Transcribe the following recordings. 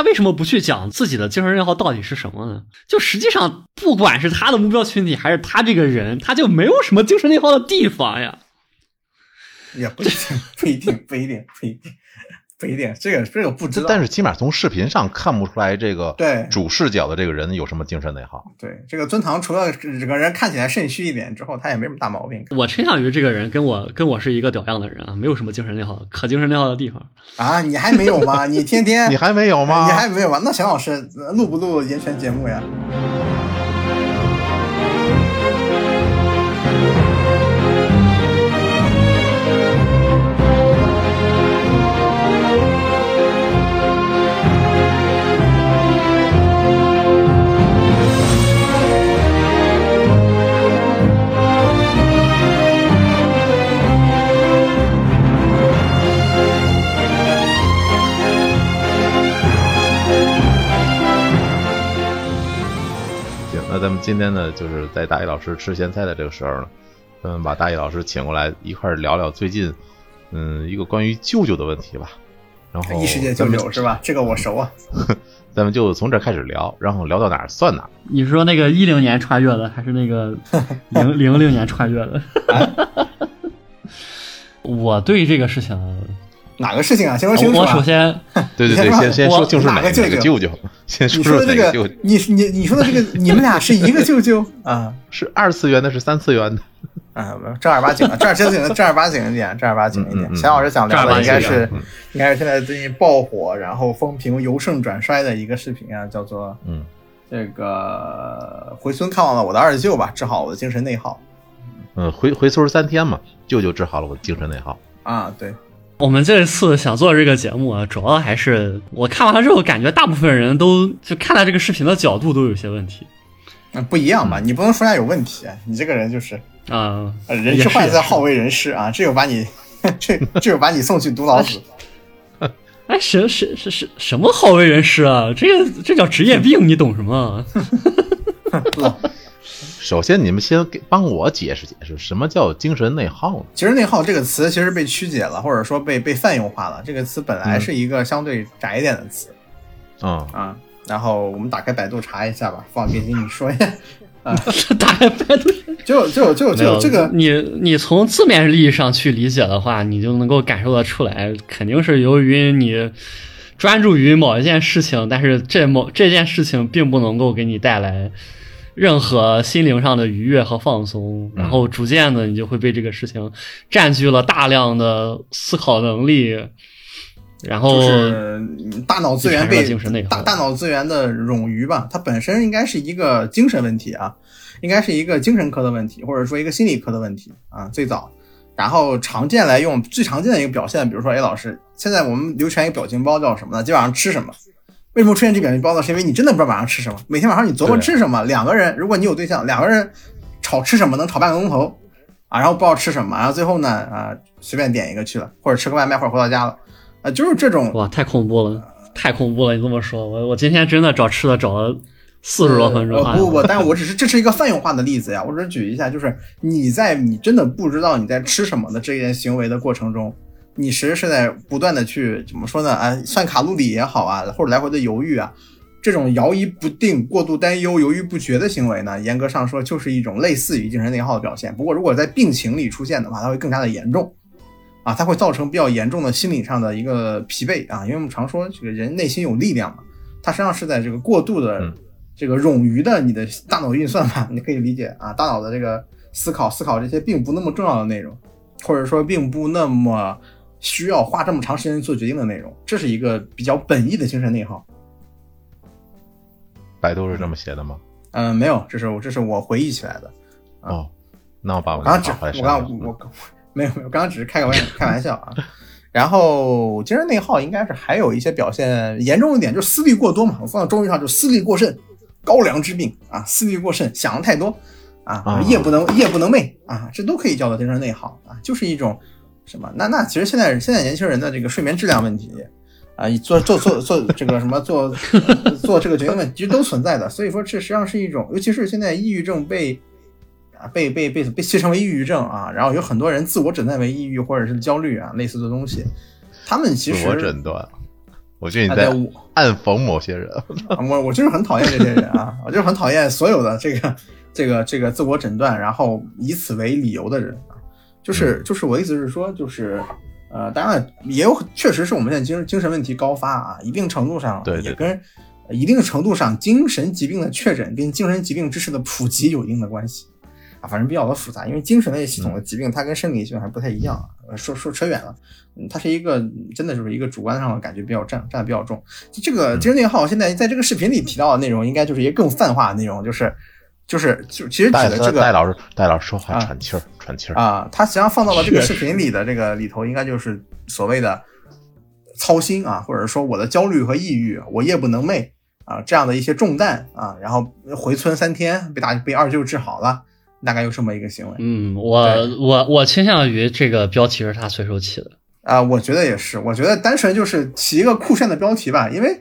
他为什么不去讲自己的精神内耗到底是什么呢？就实际上，不管是他的目标群体，还是他这个人，他就没有什么精神内耗的地方呀。也不一定，不一定，不一定，不一定。不一定，这个这个不知道。但是起码从视频上看不出来这个对主视角的这个人有什么精神内耗。对，这个尊堂除了整个人看起来肾虚一点之后，他也没什么大毛病。我倾向于这个人跟我跟我是一个屌样的人啊，没有什么精神内耗，可精神内耗的地方啊。你还没有吗？你天天 你还没有吗？你还没有吗？那小老师录不录言权节目呀？咱们今天呢，就是在大一老师吃咸菜的这个时候呢，嗯，把大一老师请过来一块聊聊最近，嗯，一个关于舅舅的问题吧。然后异世界舅舅是吧？这个我熟啊。咱们就从这开始聊，然后聊到哪儿算哪儿。你说那个一零年穿越的，还是那个 零零零年穿越的？我对这个事情。哪个事情啊？先说清楚。我首先，对对对，先先说就是哪个舅舅。先说说这个，你你你说的这个，你们俩是一个舅舅啊？是二次元的，是三次元的？啊，正儿八经的，正儿正经的，正儿八经一点，正儿八经一点。钱老师想聊的应该是，应该是现在最近爆火，然后风评由盛转衰的一个视频啊，叫做嗯，这个回村看望了我的二舅吧，治好我的精神内耗。嗯，回回村三天嘛，舅舅治好了我的精神内耗。啊，对。我们这次想做这个节目啊，主要还是我看完了之后，感觉大部分人都就看待这个视频的角度都有些问题。嗯，不一样嘛，你不能说人家有问题，你这个人就是啊，人之坏在好为人师啊，这又把你 这这又把你送去毒老子。哎，什什什什什么好为人师啊？这个这叫职业病，你懂什么？首先，你们先给帮我解释解释，什么叫精神内耗呢？精神内耗这个词其实被曲解了，或者说被被泛用化了。这个词本来是一个相对窄一点的词，啊啊。然后我们打开百度查一下吧，放给你说一下。啊，打开百度，就就就就这个，你你从字面意义上去理解的话，你就能够感受得出来，肯定是由于你专注于某一件事情，但是这某这件事情并不能够给你带来。任何心灵上的愉悦和放松，然后逐渐的，你就会被这个事情占据了大量的思考能力，然后大脑资源被大大脑资源的冗余吧。它本身应该是一个精神问题啊，应该是一个精神科的问题，或者说一个心理科的问题啊。最早，然后常见来用最常见的一个表现，比如说，哎，老师，现在我们流传一个表情包叫什么呢？今晚上吃什么？为什么出现这表情包呢？是因为你真的不知道晚上吃什么。每天晚上你琢磨吃什么。两个人，如果你有对象，两个人吵吃什么能吵半个钟头啊，然后不知道吃什么，然后最后呢啊随便点一个去了，或者吃个外卖，或者回到家了啊，就是这种哇，太恐怖了，太恐怖了！你这么说，我我今天真的找吃的找了四十多分钟。不不不，但是我只是这是一个泛用化的例子呀，我只是举一下，就是你在你真的不知道你在吃什么的这件行为的过程中。你其实是在不断的去怎么说呢？啊，算卡路里也好啊，或者来回的犹豫啊，这种摇移不定、过度担忧、犹豫不决的行为呢，严格上说就是一种类似于精神内耗的表现。不过，如果在病情里出现的话，它会更加的严重啊，它会造成比较严重的心理上的一个疲惫啊。因为我们常说这个人内心有力量嘛，它实际上是在这个过度的这个冗余的你的大脑运算吧，你可以理解啊，大脑的这个思考思考这些并不那么重要的内容，或者说并不那么。需要花这么长时间做决定的内容，这是一个比较本意的精神内耗。百度是这么写的吗？嗯，没有，这是我这是我回忆起来的。哦，那我把我刚刚只我刚我 没有没有，刚刚只是开个玩笑开玩笑啊。然后精神内耗应该是还有一些表现严重一点，就是思虑过多嘛。我放到中医上就思虑过甚，高粱之病啊，思虑过甚，想的太多啊，夜不能夜不能寐啊，这都可以叫做精神内耗啊，就是一种。什么？那那其实现在现在年轻人的这个睡眠质量问题啊，做做做做这个什么做 做这个决定问题，其实都存在的。所以说，这实际上是一种，尤其是现在抑郁症被啊被被被被戏称为抑郁症啊，然后有很多人自我诊断为抑郁或者是焦虑啊类似的东西。他们其实自我诊断我觉得你在暗讽某些人。啊我我就是很讨厌这些人啊，我就是很讨厌所有的这个这个这个自我诊断，然后以此为理由的人啊。嗯就是就是我的意思是说，就是呃，当然也有确实是我们现在精精神问题高发啊，一定程度上也跟呃一定程度上精神疾病的确诊跟精神疾病知识的普及有一定的关系。啊，反正比较的复杂，因为精神类系统的疾病，它跟生理系统还不太一样啊。呃说说扯远了，嗯，它是一个真的就是一个主观上的感觉比较占占的比较重。这个精神内耗现在在这个视频里提到的内容，应该就是一个更泛化的内容，就是就是就其实指的这个戴老师，戴老师说话啊喘气儿，喘气儿。啊，他实际上放到了这个视频里的这个里头，应该就是所谓的操心啊，或者说我的焦虑和抑郁，我夜不能寐啊，这样的一些重担啊，然后回村三天被大被二舅治好了，大概有这么一个行为嗯，我我我倾向于这个标题是他随手起的。啊，我觉得也是，我觉得单纯就是起一个酷炫的标题吧，因为。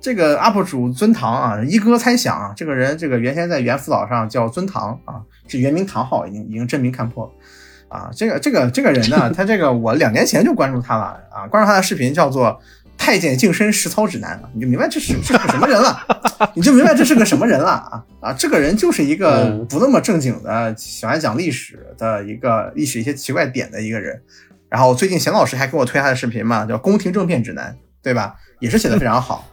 这个 UP 主尊堂啊，一哥猜想啊，这个人这个原先在猿辅导上叫尊堂啊，是原名唐昊，已经已经真名看破了啊。这个这个这个人呢，他这个我两年前就关注他了啊，关注他的视频叫做《太监净身实操指南》，你就明白这是这是个什么人了，你就明白这是个什么人了啊啊！这个人就是一个嗯不那么正经的，喜欢讲历史的一个历史一些奇怪点的一个人。然后最近贤老师还给我推他的视频嘛，叫《宫廷政变指南》，对吧？也是写的非常好。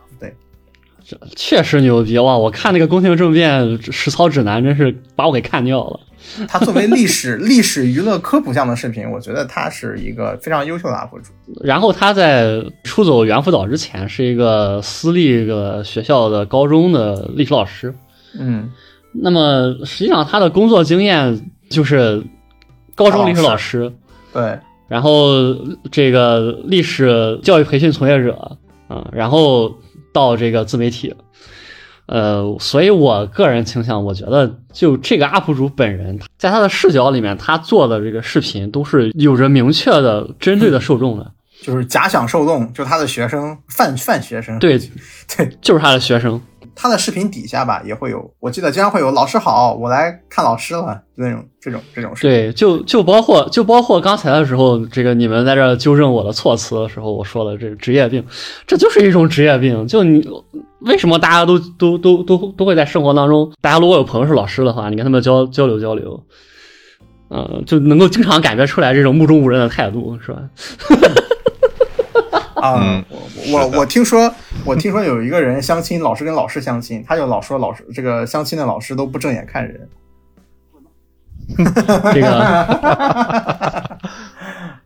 对，确实牛逼哇！我看那个《宫廷政变实操指南》，真是把我给看掉了。他作为历史历史娱乐科普项的视频，我觉得他是一个非常优秀的 UP 主。然后他在出走猿辅导之前，是一个私立的学校的高中的历史老师。嗯，那么实际上他的工作经验就是高中历史老师，对，然后这个历史教育培训从业者嗯、然后到这个自媒体，呃，所以我个人倾向，我觉得就这个 UP 主本人，在他的视角里面，他做的这个视频都是有着明确的针对的受众的，就是假想受众，就他的学生范范学生。对，对，就是他的学生。他的视频底下吧，也会有，我记得经常会有“老师好，我来看老师了”那种这种这种事。对，就就包括就包括刚才的时候，这个你们在这纠正我的措辞的时候，我说的这个职业病，这就是一种职业病。就你为什么大家都都都都都会在生活当中，大家如果有朋友是老师的话，你跟他们交交流交流，嗯、就能够经常感觉出来这种目中无人的态度，是吧？啊嗯，我我我听说，我听说有一个人相亲，老是跟老师相亲，他就老说老师这个相亲的老师都不正眼看人。这个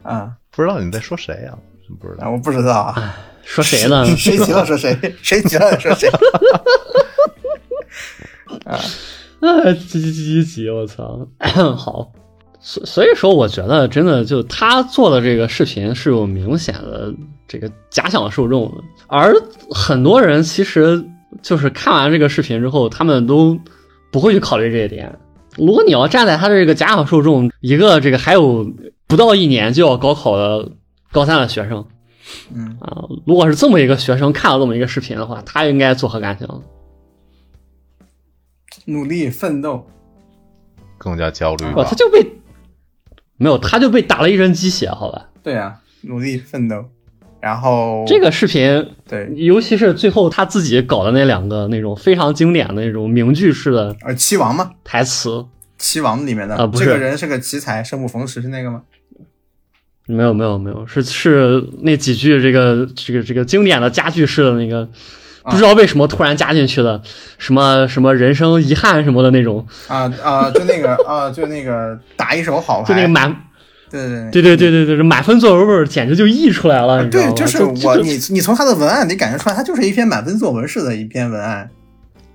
啊不知道你在说谁呀、真不知道。啊，我不知道啊，说谁呢？谁急了说谁，谁急了说谁。啊，急急急急急！我操，好，所所以说，我觉得真的就他做的这个视频是有明显的这个假想受众的，而很多人其实就是看完这个视频之后，他们都不会去考虑这一点。如果你要站在他的这个假想受众，一个这个还有不到一年就要高考的高三的学生嗯，啊，如果是这么一个学生看了这么一个视频的话，他应该作何感想？努力奋斗，更加焦虑哇，吧他？就被没有，他就被打了一针鸡血，好吧？对啊，努力奋斗。然后这个视频，对，尤其是最后他自己搞的那两个那种非常经典的那种名句式的呃，七王嘛，台词，七王里面的、啊不是这个人是个奇才，生不逢时是那个吗？没有没有没有，是是那几句这个这个这个经典的家句式的那个，不知道为什么突然加进去的，什么什么人生遗憾什么的那种，啊啊，就那个啊，就那个打一手好牌，就那个满，对对对对对对对，满分作文味儿简直就溢出来了？对，就是我你你从他的文案里感觉出来，他就是一篇满分作文式的一篇文案。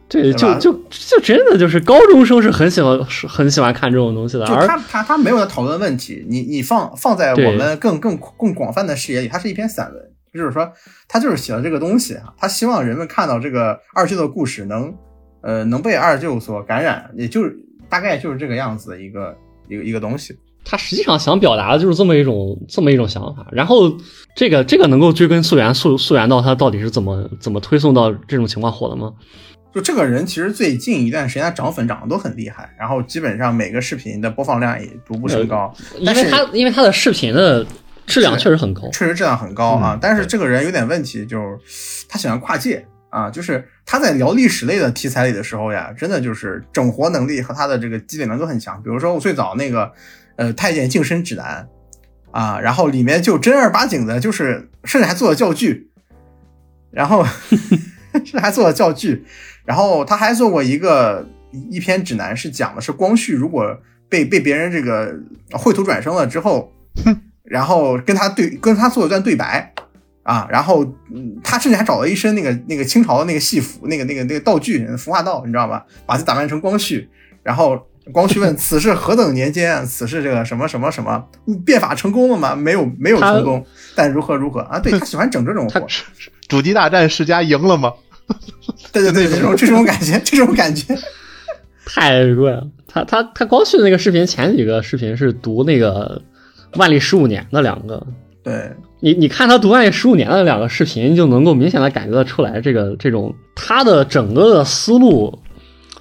对，就就就真的就是高中生是很喜欢是很喜欢看这种东西的，而就他他他没有在讨论问题，你你放放在我们更更更广泛的视野里，它是一篇散文，就是说他就是写了这个东西啊，他希望人们看到这个二舅的故事能呃能被二舅所感染，也就是大概就是这个样子的一个一个一个东西。他实际上想表达的就是这么一种这么一种想法，然后这个这个能够追根溯源溯溯源到他到底是怎么怎么推送到这种情况火的吗？就这个人其实最近一段时间他涨粉涨得都很厉害，然后基本上每个视频的播放量也逐步升高。但是他因为他的视频的质量确实很高。确实质量很高啊。嗯但是这个人有点问题，就是他喜欢跨界啊，就是他在聊历史类的题材里的时候呀，真的就是整活能力和他的这个积累能力都很强。比如说我最早那个呃《太监净身指南》啊，然后里面就正儿八经的，就是甚至还做了教具，然后 甚至还做了教具，然后他还做过一个一篇指南，是讲的是光绪如果被被别人这个绘图转生了之后，然后跟他对跟他做一段对白啊，然后嗯，他甚至还找了一身那个那个清朝的那个戏服，那个那个那个道具服化道，你知道吧？把自己打扮成光绪，然后光绪问此事何等年间？此事这个什么什么什么变法成功了吗？没有没有成功，但如何如何啊？对他喜欢整这种活，主机大战世家赢了吗？对对对，这种这种感觉，这种感觉，太贵了。他他他光绪那个视频前几个视频是读那个万历十五年的两个，对你你看他读万历十五年的两个视频，就能够明显的感觉得出来，这个这种他的整个的思路，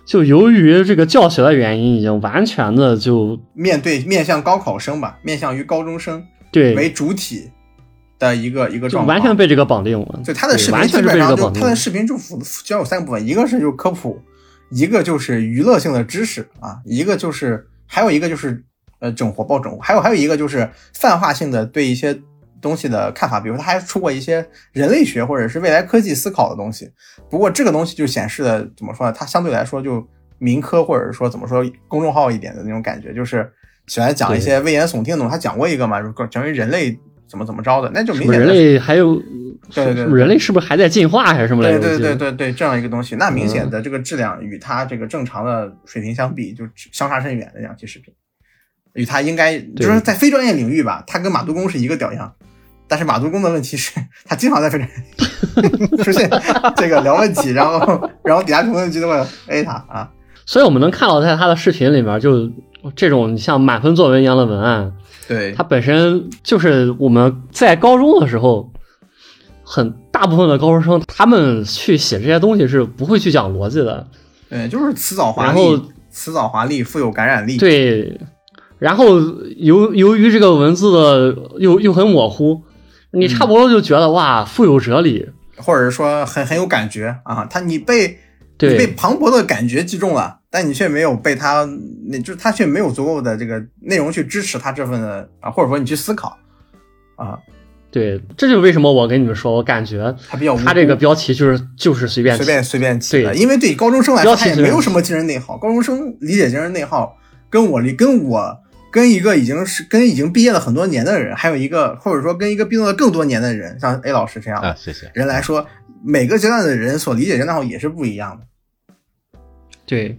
就由于这个教学的原因，已经完全的就面对面向高考生吧，面向于高中生对，为主体的一个一个就状况，完全被这个绑定了。对他的视频基本上就。他的视频就主主要有三个部分，一个是就科普，一个就是娱乐性的知识啊，一个就是还有一个就是呃整活爆整活，还有还有一个就是泛化性的对一些东西的看法，比如他还出过一些人类学或者是未来科技思考的东西。不过这个东西就显示的怎么说呢？它相对来说就民科或者说怎么说公众号一点的那种感觉，就是喜欢讲一些危言耸听的东西。他讲过一个嘛，就是讲于人类怎么怎么着的，那就明显人类还有，对对对人类是不是还在进化还是什么来着？对对对对对，这样一个东西，那明嗯显的这个质量与它这个正常的水平相比，就相差甚远的两期视频，与他应该就是在非专业领域吧，他跟马杜公是一个屌样。但是马杜公的问题是，他经常在非专业 出现这个聊问题，然后然后底下评论区都会 A 他啊，所以我们能看到在他的视频里面，就这种像满分作文一样的文案，对他本身就是我们在高中的时候，很大部分的高中生他们去写这些东西是不会去讲逻辑的，对，就是辞藻华丽，辞藻华丽，富有感染力，对。然后由由于这个文字的又又很模糊，你差不多就觉得、哇富有哲理，或者说很很有感觉啊，他你被你被磅礴的感觉击中了，但你却没有被他，那就是他却没有足够的这个内容去支持他这份的啊，或者说你去思考啊，对，这就是为什么我跟你们说，我感觉他比较他这个标题就是就是随便随便随便起的，对。因为对高中生来说，他也没有什么精神内耗，高中生理解精神内耗跟我理跟我。跟一个已经是跟已经毕业了很多年的人，还有一个或者说跟一个毕业了更多年的人，像 A 老师这样的啊，谢谢。人来说，每个阶段的人所理解的内耗也是不一样的。对。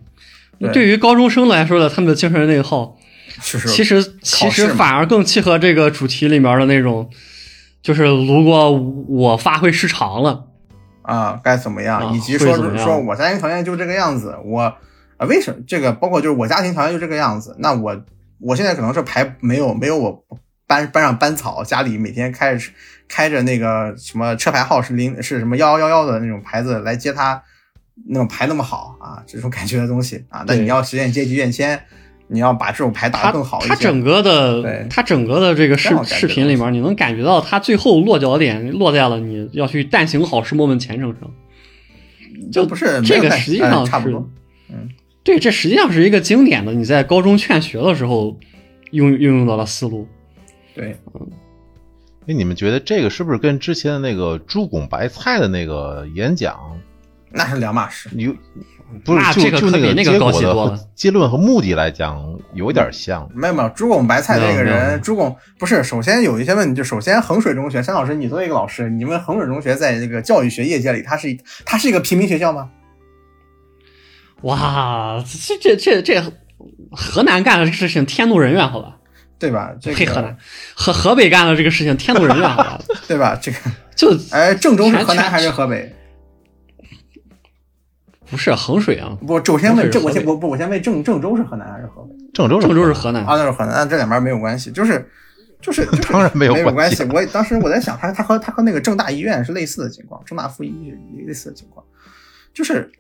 对对于高中生来说的，他们的精神内耗，是其实其实反而更契合这个主题里面的那种，就是如果我发挥失常了，啊，该怎么样，啊以及说说我家庭条件就这个样子，我啊为什么这个包括就是我家庭条件就这个样子，那我我现在可能是排没有没有我班班上班草，家里每天开着开着那个什么车牌号是零是什么幺幺幺幺的那种牌子来接他，那种牌那么好啊，这种感觉的东西啊，那你要实现阶级跃迁，你要把这种牌打他得更好一些，他整个的对他整个的这个视视频里面，你能感觉到他最后落脚点落在了你要去但行好事莫问前程上。就不是这个实际上是差不多，对，这实际上是一个经典的，你在高中劝学的时候用运用到的思路。对，哎，你们觉得这个是不是跟之前的那个猪拱白菜的那个演讲那是两码事。你不是就就那这个可比那个结果的高级多了和结论和目的来讲有点像？没有没有，朱拱白菜这个人，有朱拱不是首先有一些问题，就首先衡水中学，山老师，你作为一个老师，你们衡水中学在这个教育学业界里，它是它是一个平民学校吗？哇，这这这这河南干的这个事情天怒人怨，好吧？对吧？这呸，河南河河北干的这个事情天怒人怨，好吧？对吧？这个 就哎，郑州是河南还是河北？不是衡水啊，不，首先问郑，我先我不，我先问郑郑州是河南还是河北？郑州郑州是河河南。啊，那是河南，那这两边没有关系，就是就是就是当然没有没有关系系。我当时我在想，他他和他和那个郑大医院是类似的情况，郑大附一是类似的情况，就是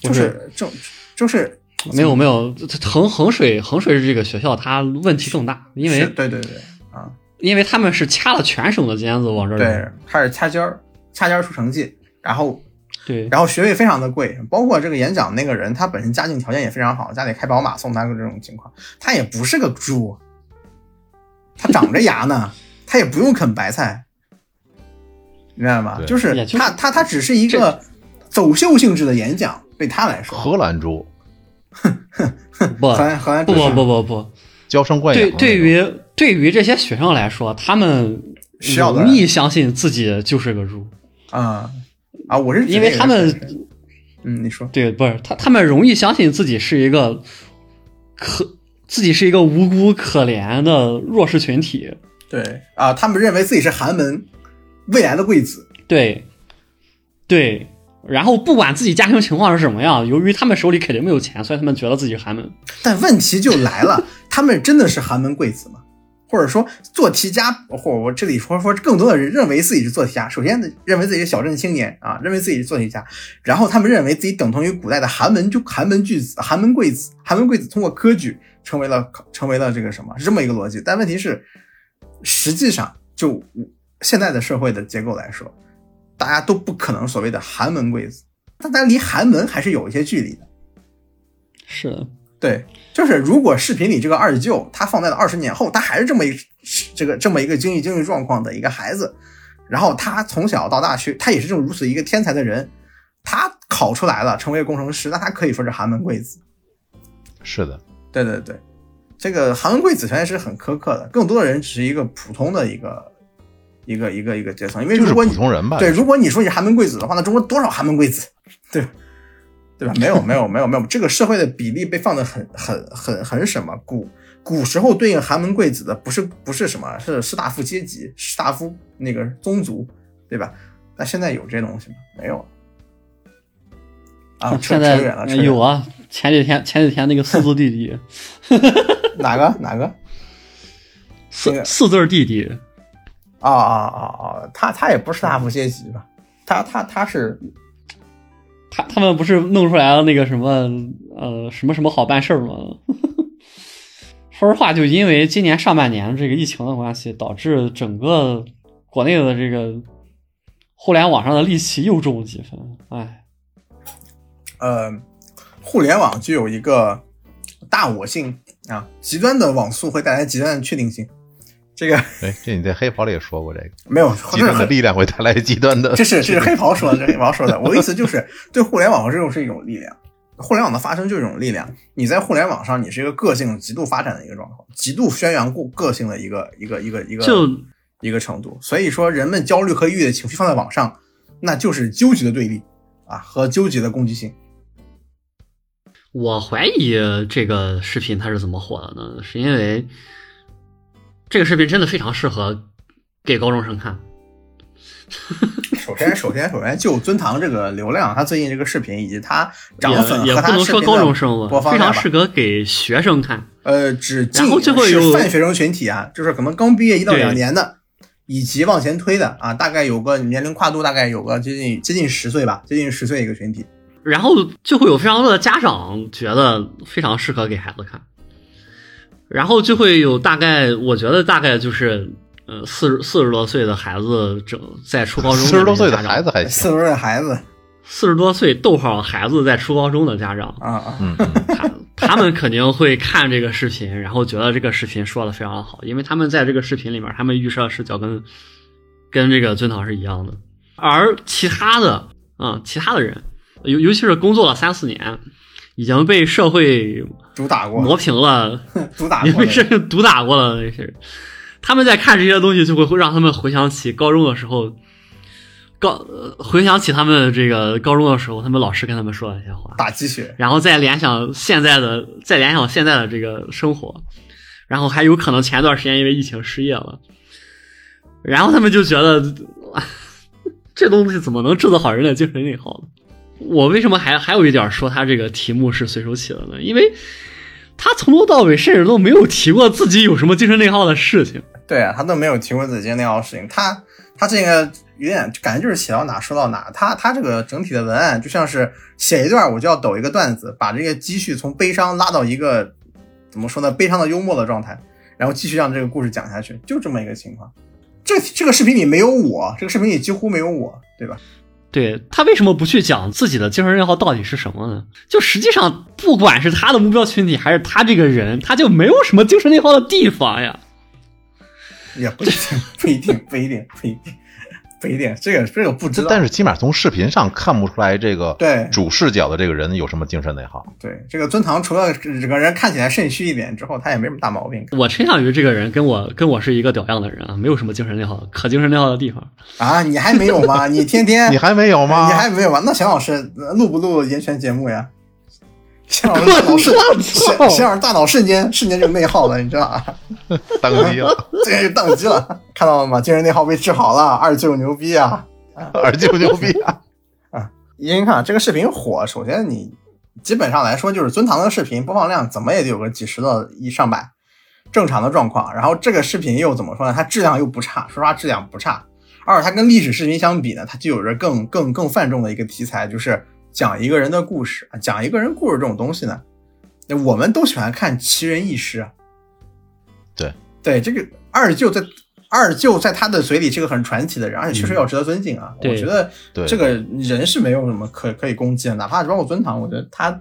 就是郑就是没有没有，衡衡水衡水这个学校它问题更大，因为对对对啊，因为他们是掐了全省的尖子往这儿对开始掐尖儿，掐尖儿出成绩，然后对然后学费非常的贵，包括这个演讲那个人，他本身家境条件也非常好，家里开宝马送他的这种情况，他也不是个猪，他长着牙呢，他也不用啃白菜，明白吗？就是他他他只是一个走秀性质的演讲，对他来说，荷兰猪不荷兰荷兰不不不不不，娇生惯养对对于对于这些学生来说，他们容易相信自己就是个猪，啊啊，我是因为他们嗯，你说对不是他他们容易相信自己是一个可自己是一个无辜可怜的弱势群体，对啊，他们认为自己是寒门未来的贵子，对对。然后不管自己家庭情况是什么样，由于他们手里肯定没有钱，所以他们觉得自己寒门。但问题就来了，他们真的是寒门贵子吗？或者说做题家，或我这里说说更多的人认为自己是做题家，首先认为自己是小镇青年啊，认为自己是做题家，然后他们认为自己等同于古代的寒门，就寒门巨子、寒门贵子，寒门贵子通过科举成为了成为了这个什么，是这么一个逻辑。但问题是，实际上就现在的社会的结构来说，大家都不可能所谓的寒门贵子，但咱离寒门还是有一些距离的。是，对，就是如果视频里这个二舅，他放在了二十年后，他还是这么一这个这么一个经济经济状况的一个孩子，然后他从小到大学，他也是这种如此一个天才的人，他考出来了，成为工程师，那他可以说是寒门贵子。是的，对对对，这个寒门贵子权是很苛刻的，更多的人只是一个普通的一个一个一个一个阶层，因为如果你普通人吧。对，如果你说你是寒门贵子的话，那中国多少寒门贵子，对？对吧？没有，没有，没有，没有，这个社会的比例被放的很、很、很、很什么？古古时候对应寒门贵子的不是不是什么，是士大夫阶级、士大夫那个宗族，对吧？那现在有这东西吗？没有。啊，扯现在。有啊，前几天前几天那个四字弟弟，哪个哪个四四字弟弟，啊啊啊啊！他他也不是大富阶级吧？他他他是他他们不是弄出来了那个什么呃什么什么好办事儿吗？说实话，就因为今年上半年这个疫情的关系，导致整个国内的这个互联网上的戾气又重几分。哎，呃，互联网具有一个大我性啊，极端的网速会带来极端的确定性。这个哎，这你在黑袍里也说过这个，没有，极端的力量会带来极端的。这是这是黑袍说的，这是黑袍说的。我的意思就是，对互联网这种是一种力量，互联网的发生就是一种力量。你在互联网上，你是一个个性极度发展的一个状况，极度宣扬过个性的一个一个一个一个就一个程度。所以说，人们焦虑和抑郁的情绪放在网上，那就是纠结的对立啊，和纠结的攻击性。我怀疑这个视频它是怎么火的呢？是因为这个视频真的非常适合给高中生看。首先，首先，首先就尊堂这个流量，他最近这个视频以及他涨粉也也和他不能说高中生吧，非常适合给学生看。呃，只然后近最后有是泛学生群体啊，就是可能刚毕业一到两年的，以及往前推的啊，大概有个年龄跨度大概有个接近接近十岁吧，接近十岁一个群体。然后就会有非常多的家长觉得非常适合给孩子看，然后就会有大概，我觉得大概就是，呃，四十四十多岁的孩子正在初高中，四十多岁的孩子，还行。四十岁的孩子。四十多岁逗号孩子在初高中的家长，啊啊，嗯，嗯。他他们肯定会看这个视频，然后觉得这个视频说的非常好，因为他们在这个视频里面，他们预设视角跟跟这个尊堂是一样的，而其他的啊、其他的人，尤尤其是工作了三四年，已经被社会主打过，磨平了，主打过的。社会毒打过了那些人，他们在看这些东西，就会会让他们回想起高中的时候。高呃回想起他们这个高中的时候，他们老师跟他们说的那些话，打鸡血。然后再联想现在的，再联想现在的这个生活，然后还有可能前段时间因为疫情失业了，然后他们就觉得 这东西怎么能制造好人的精神内耗呢？我为什么还还有一点说他这个题目是随手起的呢？因为他从头到尾甚至都没有提过自己有什么精神内耗的事情。对啊，他都没有提过自己精神内耗的事情，他他这个有点感觉就是写到哪说到哪，他他这个整体的文案就像是写一段我就要抖一个段子，把这个积蓄从悲伤拉到一个怎么说呢悲伤的幽默的状态，然后继续让这个故事讲下去，就这么一个情况。这这个视频里没有我，这个视频里几乎没有我，对吧？对他为什么不去讲自己的精神内耗到底是什么呢？就实际上，不管是他的目标群体还是他这个人，他就没有什么精神内耗的地方呀。也不一定，不一定，不一定，不一定，不一定。这个这个不知道。但是起码从视频上看不出来这个对主视角的这个人有什么精神内耗。对这个尊堂，除了整个人看起来肾虚一点之后，他也没什么大毛病我倾向于这个人跟我跟我是一个屌样的人啊，没有什么精神内耗可精神内耗的地方。啊。你还没有吗？你天天 你还没有吗？你还没有吗？那钱老师呃录不录言泉节目呀？钱老师大脑瞬，钱钱老师大脑瞬间瞬间就内耗了，你知道吧？宕机了，这就宕机了，看到了吗？精神内耗被治好了，二舅牛逼啊！二舅牛逼啊！啊因为看啊这个视频火，首先你基本上来说就是尊堂的视频播放量怎么也得有个几十到一上百，正常的状况。然后这个视频又怎么说呢？它质量又不差，说实话质量不差。二，它跟历史视频相比呢，它就有着更更更泛重的一个题材，就是讲一个人的故事啊，讲一个人故事这种东西呢，那我们都喜欢看奇人异事啊。对对，这个二舅在二舅在他的嘴里是个很传奇的人，而且确实要值得尊敬啊。对我觉得这个人是没有什么可可以攻击的，哪怕包括尊堂，我觉得他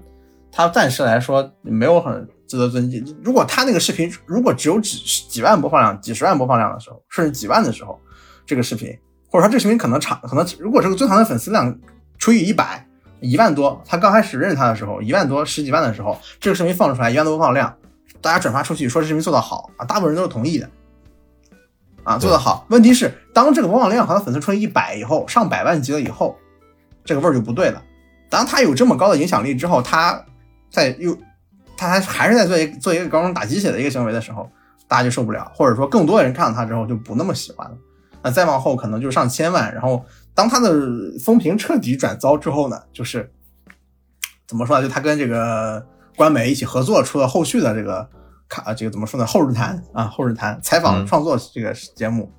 他暂时来说没有很值得尊敬。如果他那个视频如果只有几几万播放量、几十万播放量的时候，甚至几万的时候，这个视频或者说这个视频可能长可能如果这个尊堂的粉丝量除以一百。一万多，他刚开始认识他的时候，一万多十几万的时候，这个视频放出来一万多播放量，大家转发出去说这视频做得好啊，大部分人都是同意的，啊，做得好。问题是，当这个播放量和他粉丝乘以一百以后，上百万级了以后，这个味儿就不对了。当他有这么高的影响力之后，他在又他还还是在做一做一个高中打鸡血的一个行为的时候，大家就受不了，或者说更多的人看到他之后就不那么喜欢了。那再往后可能就上千万，然后当他的风评彻底转糟之后呢，就是怎么说呢？就他跟这个官媒一起合作，出了后续的这个卡，这个怎么说呢？后日谈啊，后日谈采访嗯创作这个节目。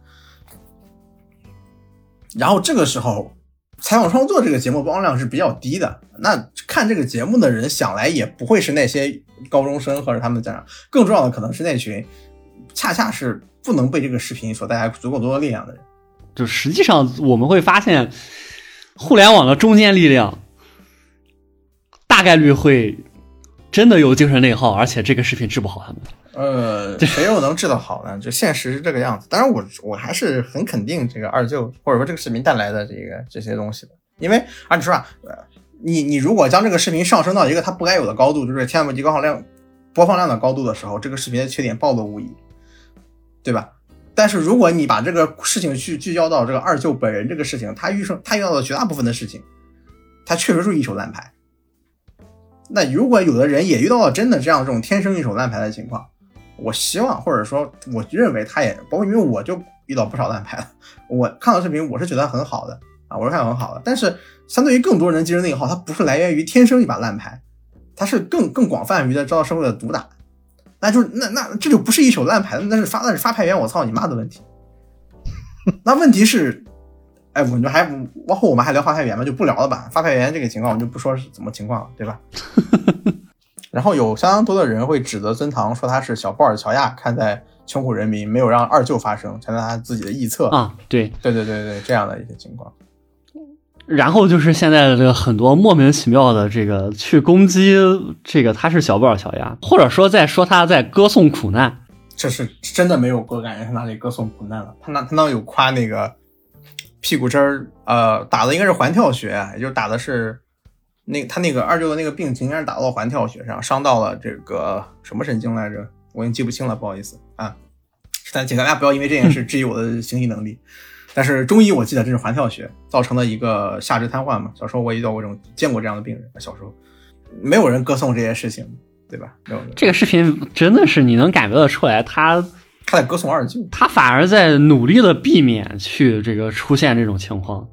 然后这个时候，采访创作这个节目播放量是比较低的。那看这个节目的人，想来也不会是那些高中生或者他们的家长，更重要的可能是那群恰恰是不能被这个视频所带来足够多的力量的人。就实际上我们会发现，互联网的中坚力量大概率会真的有精神内耗，而且这个视频治不好他们。呃，谁又能治得好呢？就现实是这个样子。当然我，我还是很肯定这个二舅或者说这个视频带来的这个这些东西的，因为按理说啊，呃，你你如果将这个视频上升到一个它不该有的高度，就是千万级高放量播放量的高度的时候，这个视频的缺点暴露无遗，对吧？但是如果你把这个事情去聚焦到这个二舅本人这个事情，他遇上他遇到的绝大部分的事情，他确实是一手烂牌。那如果有的人也遇到了真的这样这种天生一手烂牌的情况，我希望或者说我认为他也包括因为我就遇到不少烂牌了，我看到视频我是觉得很好的啊，我是看到很好的。但是相对于更多人的精神内耗，它不是来源于天生一把烂牌，它是更更广泛于的遭到社会的毒打。那就是那那这就不是一手烂牌，那是发那是发牌员我操你妈的问题。那问题是，哎，我们还往后我们还聊发牌员吗？就不聊了吧。发牌员这个情况我们就不说是怎么情况了，对吧？然后有相当多的人会指责尊堂说他是小布尔乔亚看在穷苦人民，没有让二舅发声，全在他自己的臆测。啊，对，对对对对，这样的一些情况。然后就是现在的这个很多莫名其妙的这个去攻击这个他是小布尔乔亚，或者说在说他在歌颂苦难，这是真的没有我感觉他哪里歌颂苦难了，他那他那有夸那个屁股针儿，呃，打的应该是环跳穴，也就是打的是那他那个二舅的那个病情，应该是打到环跳穴上，伤到了这个什么神经来着？我已经记不清了，不好意思啊。但请大家不要因为这件事质疑我的行医能力。但是中医我记得这是环跳穴造成的一个下肢瘫痪嘛。小时候我也遇到过这种见过这样的病人，小时候没有人歌颂这些事情，对吧？没有。这个视频真的是你能感觉得出来，他他在歌颂二舅。他反而在努力的避免去这个出现这种情况。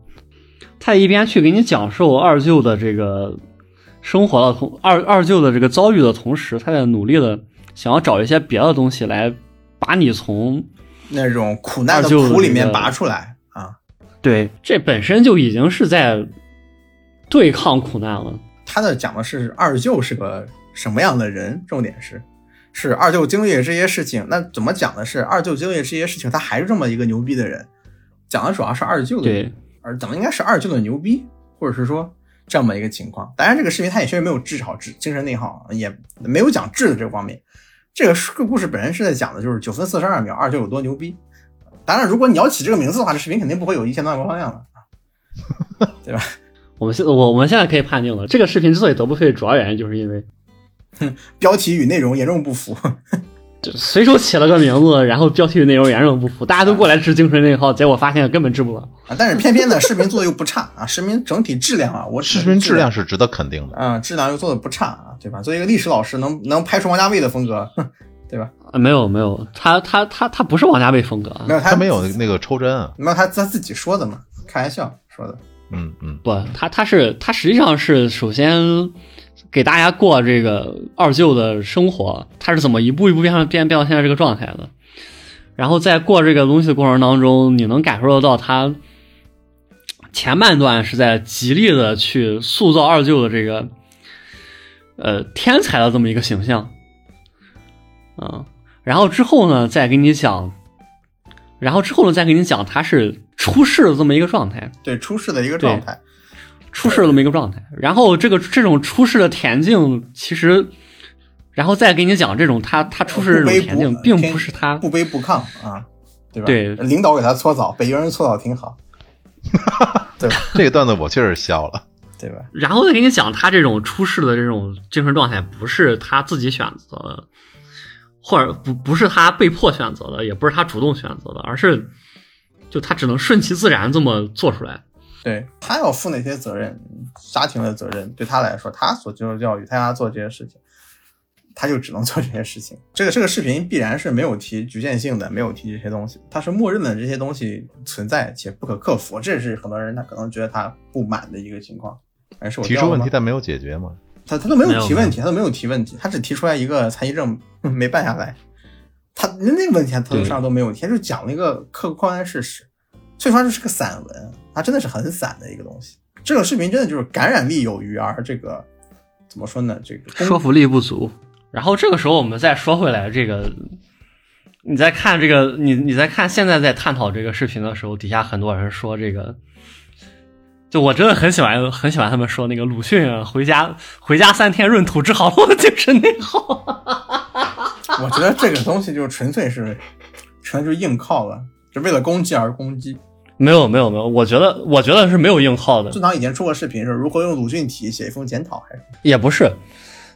他一边去给你讲述二舅的这个生活的同二二舅的这个遭遇的同时，他在努力的想要找一些别的东西来把你从那种苦难的苦里面拔出来啊。对这本身就已经是在对抗苦难了。他的讲的是二舅是个什么样的人，重点是是二舅经历了这些事情，那怎么讲的是二舅经历了这些事情，他还是这么一个牛逼的人，讲的主要是二舅的，对，而怎么应该是二舅的牛逼，或者是说这么一个情况。当然，这个视频他也确实没有治好治精神内耗，也没有讲治的这方面。这个个故事本身是在讲的就是九分四十二秒二舅有多牛逼。当然，如果你要起这个名字的话，这视频肯定不会有一千多万播放量的，对吧？我们现我我们现在可以判定了，这个视频之所以得不费，主要原因就是因为 标题与内容严重不符，就随手起了个名字，然后标题与内容严重不符，大家都过来治精神内耗，结果发现根本治不了。啊，但是偏偏呢，视频做的又不差啊，视频整体质量啊，我视频质量是值得肯定的啊，质量又做的不差啊，对吧？作为一个历史老师，能能拍出王家卫的风格。对吧？啊没有没有，他他他他不是王家卫风格，没有他没有那个抽针啊，没有他他自己说的嘛，开玩笑说的。嗯嗯，不，他他是他实际上是首先给大家过这个二舅的生活，他是怎么一步一步变成变变到现在这个状态的。然后在过这个东西的过程当中，你能感受得到他前半段是在极力的去塑造二舅的这个呃天才的这么一个形象。嗯，然后之后呢，再给你讲，然后之后呢，再给你讲他是出世的这么一个状态，对，出世的一个状态，出世的这么一个状态。然后这个这种出世的田径，其实，然后再给你讲这种他他出世这种田径，并不是他不卑不亢啊，对吧？对，领导给他搓澡，北京人搓澡挺好，对吧？这个段子我确实笑了，对吧？然后再给你讲他这种出世的这种精神状态，不是他自己选择的。或者不不是他被迫选择的，也不是他主动选择的，而是就他只能顺其自然这么做出来。对他要负那些责任，家庭的责任，对他来说，他所接受教育，他要做这些事情，他就只能 做这些事情。这个这个视频必然是没有提局限性的，没有提这些东西，他是默认的这些东西存在且不可克服，这是很多人他可能觉得他不满的一个情况。还是我提出问题但没有解决吗？他他都没有提问题，他都没有提问题，他只提出来一个残疾证没办下来，他那那个问题他头上都没有提，就讲了一个客观事实。所以说这是个散文，它真的是很散的一个东西。这种视频真的就是感染力有余，而这个怎么说呢？这个说服力不足。然后这个时候我们再说回来，这个你在看这个你你在看现在在探讨这个视频的时候，底下很多人说这个。就我真的很喜欢很喜欢他们说那个鲁迅啊，回家回家三天闰土治好了我的精神内耗。我觉得这个东西就是纯粹是，纯就是硬靠了，就为了攻击而攻击。没有没有没有，我觉得我觉得是没有硬靠的。正常以前出过视频是如何用鲁迅体写一封检讨，还是也不是，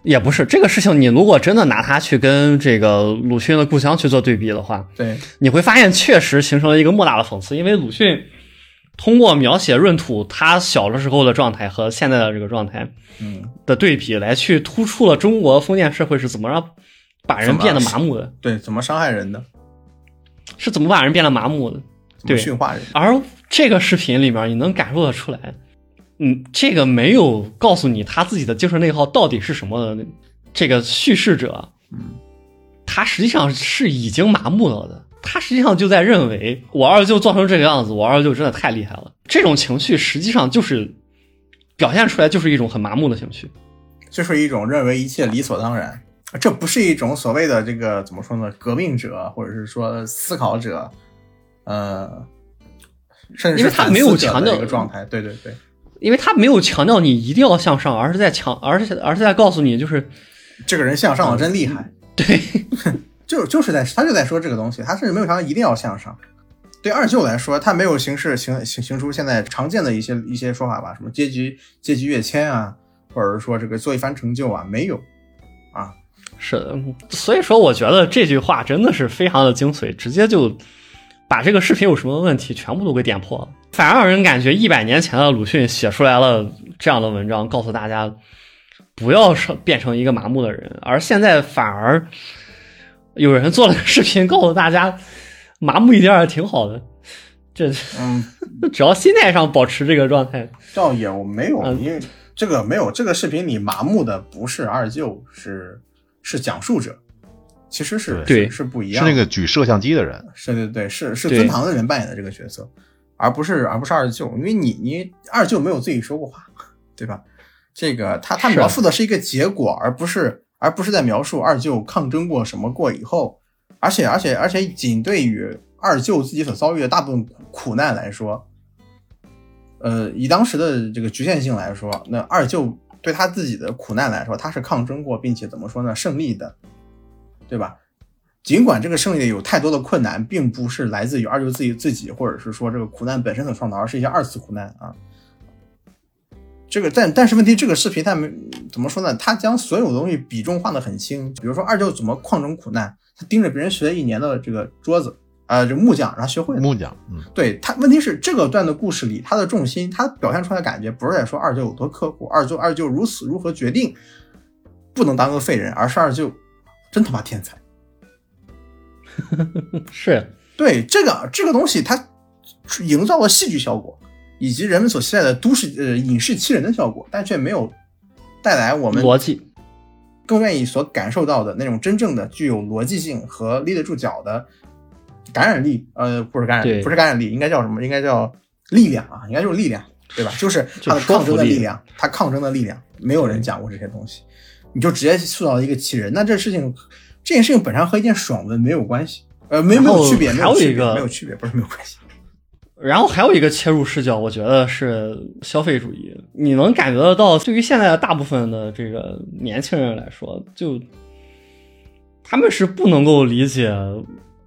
也不是这个事情。你如果真的拿它去跟这个鲁迅的故乡去做对比的话，对，你会发现确实形成了一个莫大的讽刺，因为鲁迅。通过描写闰土他小的时候的状态和现在的这个状态，嗯。的对比，来去突出了中国封建社会是怎么让把人变得麻木的，对，怎么伤害人的，是怎么把人变得麻木的，对，驯化人。而这个视频里面，你能感受得出来，嗯，这个没有告诉你他自己的精神内耗到底是什么的，这个叙事者，嗯，他实际上是已经麻木了的。他实际上就在认为我二舅做成这个样子，我二舅真的太厉害了。这种情绪实际上就是表现出来，就是一种很麻木的情绪，就是一种认为一切理所当然。这不是一种所谓的这个怎么说呢？革命者或者是说思考者，呃，甚至是他没有强调一个状态。对对对，因为他没有强调你一定要向上，而是在强，而是而是在告诉你，就是这个人向上了，真厉害。对。就就是在他就在说这个东西，他甚至没有想到一定要向上。对二舅来说，他没有形式形形形出现在常见的一些一些说法吧，什么阶级阶级跃迁啊，或者是说这个做一番成就啊，没有啊。是的，所以说我觉得这句话真的是非常的精髓，直接就把这个视频有什么问题全部都给点破了。反而让人感觉一百年前的鲁迅写出来了这样的文章，告诉大家不要变成一个麻木的人，而现在反而。有人做了个视频，告诉大家麻木一点也挺好的。这，嗯，只要心态上保持这个状态，倒也我没有，因为这个没有这个视频里麻木的不是二舅，是是讲述者，其实是对。是不一样，是那个举摄像机的人，是对对是是尊堂的人扮演的这个角色，而不是而不是二舅，因为你你二舅没有自己说过话，对吧？这个他他描述的是一个结果，而不是。而不是在描述二舅抗争过什么过以后，而且而且而且仅对于二舅自己所遭遇的大部分苦难来说，呃，以当时的这个局限性来说，那二舅对他自己的苦难来说，他是抗争过，并且怎么说呢，胜利的，对吧？尽管这个胜利有太多的困难，并不是来自于二舅自己自己，或者是说这个苦难本身的创造，而是一些二次苦难啊。这个但但是问题，这个视频它没怎么说呢？他将所有东西比重画得很轻，比如说二舅怎么矿中苦难，他盯着别人学了一年的这个桌子，呃，这木匠，然后学会了。木匠，嗯，对他，问题是这个段的故事里，他的重心，他表现出来的感觉不是在说二舅有多刻苦，二舅二舅如此如何决定不能当个废人，而是二舅真他妈天才。是对这个这个东西，它营造了戏剧效果，以及人们所期待的都市呃影视欺人的效果，但却没有带来我们逻辑，更愿意所感受到的那种真正的具有逻辑性和立得住脚的感染力，呃，不是感染，对不是感染力，应该叫什么？应该叫力量啊，应该就是力量，对吧？就是它的抗争的力力量，它抗争的力量，没有人讲过这些东西，你就直接塑造了一个奇人，那这事情这件事情本身和一件爽文没有关系，呃，没没有区别，没有区别，没有区别，不是没有关系。然后还有一个切入视角，我觉得是消费主义。你能感觉得到，对于现在的大部分的这个年轻人来说，就他们是不能够理解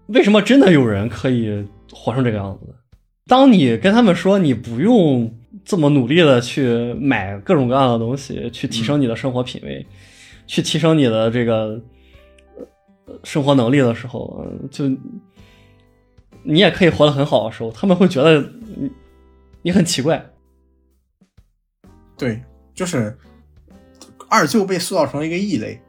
为什么真的有人可以活成这个样子。当你跟他们说你不用这么努力的去买各种各样的东西，去提升你的生活品味，去提升你的这个呃生活能力的时候，嗯就你也可以活得很好的时候，他们会觉得你你很奇怪。对，就是二舅被塑造成了一个异类，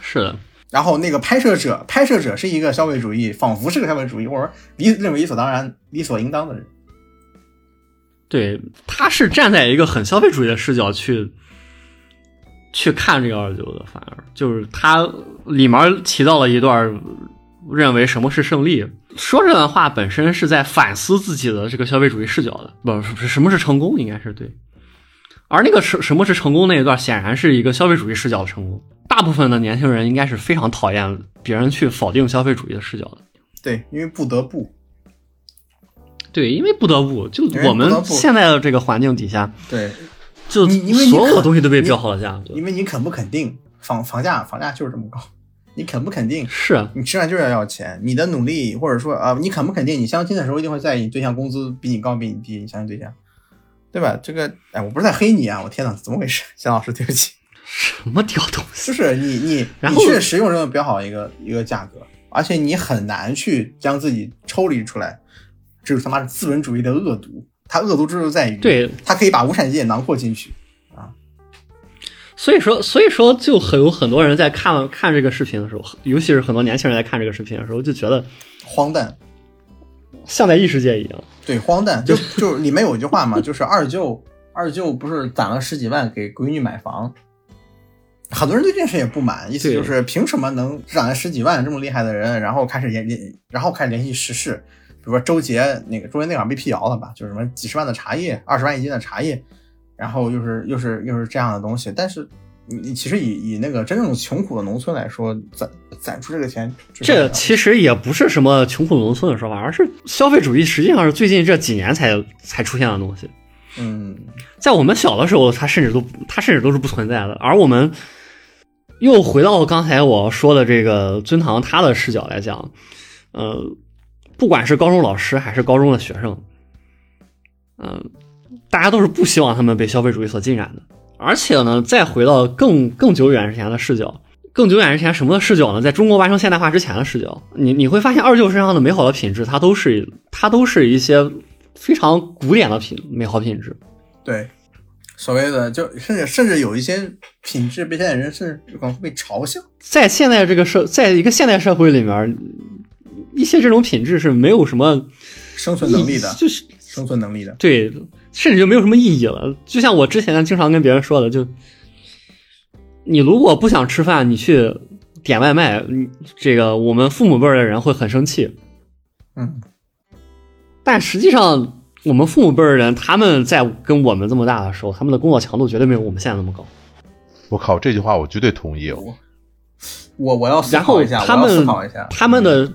是的，然后那个拍摄者，拍摄者是一个消费主义，仿佛是个消费主义，或者说理认为理所当然、理所应当的人。对，他是站在一个很消费主义的视角去去看这个二舅的，反而就是他里面提到了一段认为什么是胜利，说这段话本身是在反思自己的这个消费主义视角的，不是什么是成功，应该是对。而那个什什么是成功那一段，显然是一个消费主义视角的成功。大部分的年轻人应该是非常讨厌别人去否定消费主义的视角的。对，因为不得不，对，因为不得不，就我们现在的这个环境底下，对，就因为所有的东西都被标好了价，格因为你肯不肯定房房价房价就是这么高，你肯不肯定是啊你吃饭就是要要钱，你的努力或者说啊、你肯不肯定你相亲的时候一定会在意你对象工资比你高比你低，你相亲对象，对吧？这个哎，我不是在黑你啊，我天呐，怎么回事？夏老师，对不起。什么屌东西？就是你你你确实用这么标好一个一个价格，而且你很难去将自己抽离出来，这是他妈的资本主义的恶毒。它恶毒之处在于，对，它可以把无产阶级囊括进去。所以说，所以说，就很有很多人在看看这个视频的时候，尤其是很多年轻人在看这个视频的时候，就觉得荒诞，像在异世界一样。对，荒诞。就 就里面有一句话嘛，就是二舅二舅不是攒了十几万给闺女买房，很多人对这件事也不满，意思就是凭什么能攒了十几万这么厉害的人，然后开始联联，然后开始联系时事，比如说周杰那个周杰那会儿被辟谣了吧，就是什么几十万的茶叶，二十万一斤的茶叶，然后又是又是又是这样的东西，但是你你其实以以那个真正穷苦的农村来说，攒攒出这个钱，这其实也不是什么穷苦农村的说法，而是消费主义实际上是最近这几年才才出现的东西。嗯在我们小的时候，它甚至都它甚至都是不存在的。而我们又回到刚才我说的这个尊堂他的视角来讲，呃，不管是高中老师还是高中的学生，嗯、大家都是不希望他们被消费主义所浸染的。而且呢，再回到更更久远之前的视角，更久远之前什么的视角呢？在中国完成现代化之前的视角，你你会发现二舅身上的美好的品质，它都是它都是一些非常古典的品美好品质。对，所谓的就甚至甚至有一些品质被现代人甚至可能会被嘲笑。在现在这个社，在一个现代社会里面，一些这种品质是没有什么生存能力的，就是生存能力的。对，甚至就没有什么意义了。就像我之前经常跟别人说的，就你如果不想吃饭，你去点外卖，这个我们父母辈儿的人会很生气。嗯，但实际上，我们父母辈儿的人，他们在跟我们这么大的时候，他们的工作强度绝对没有我们现在那么高。我靠，这句话我绝对同意。我我我要思考一下，我要他们思考一下。他们的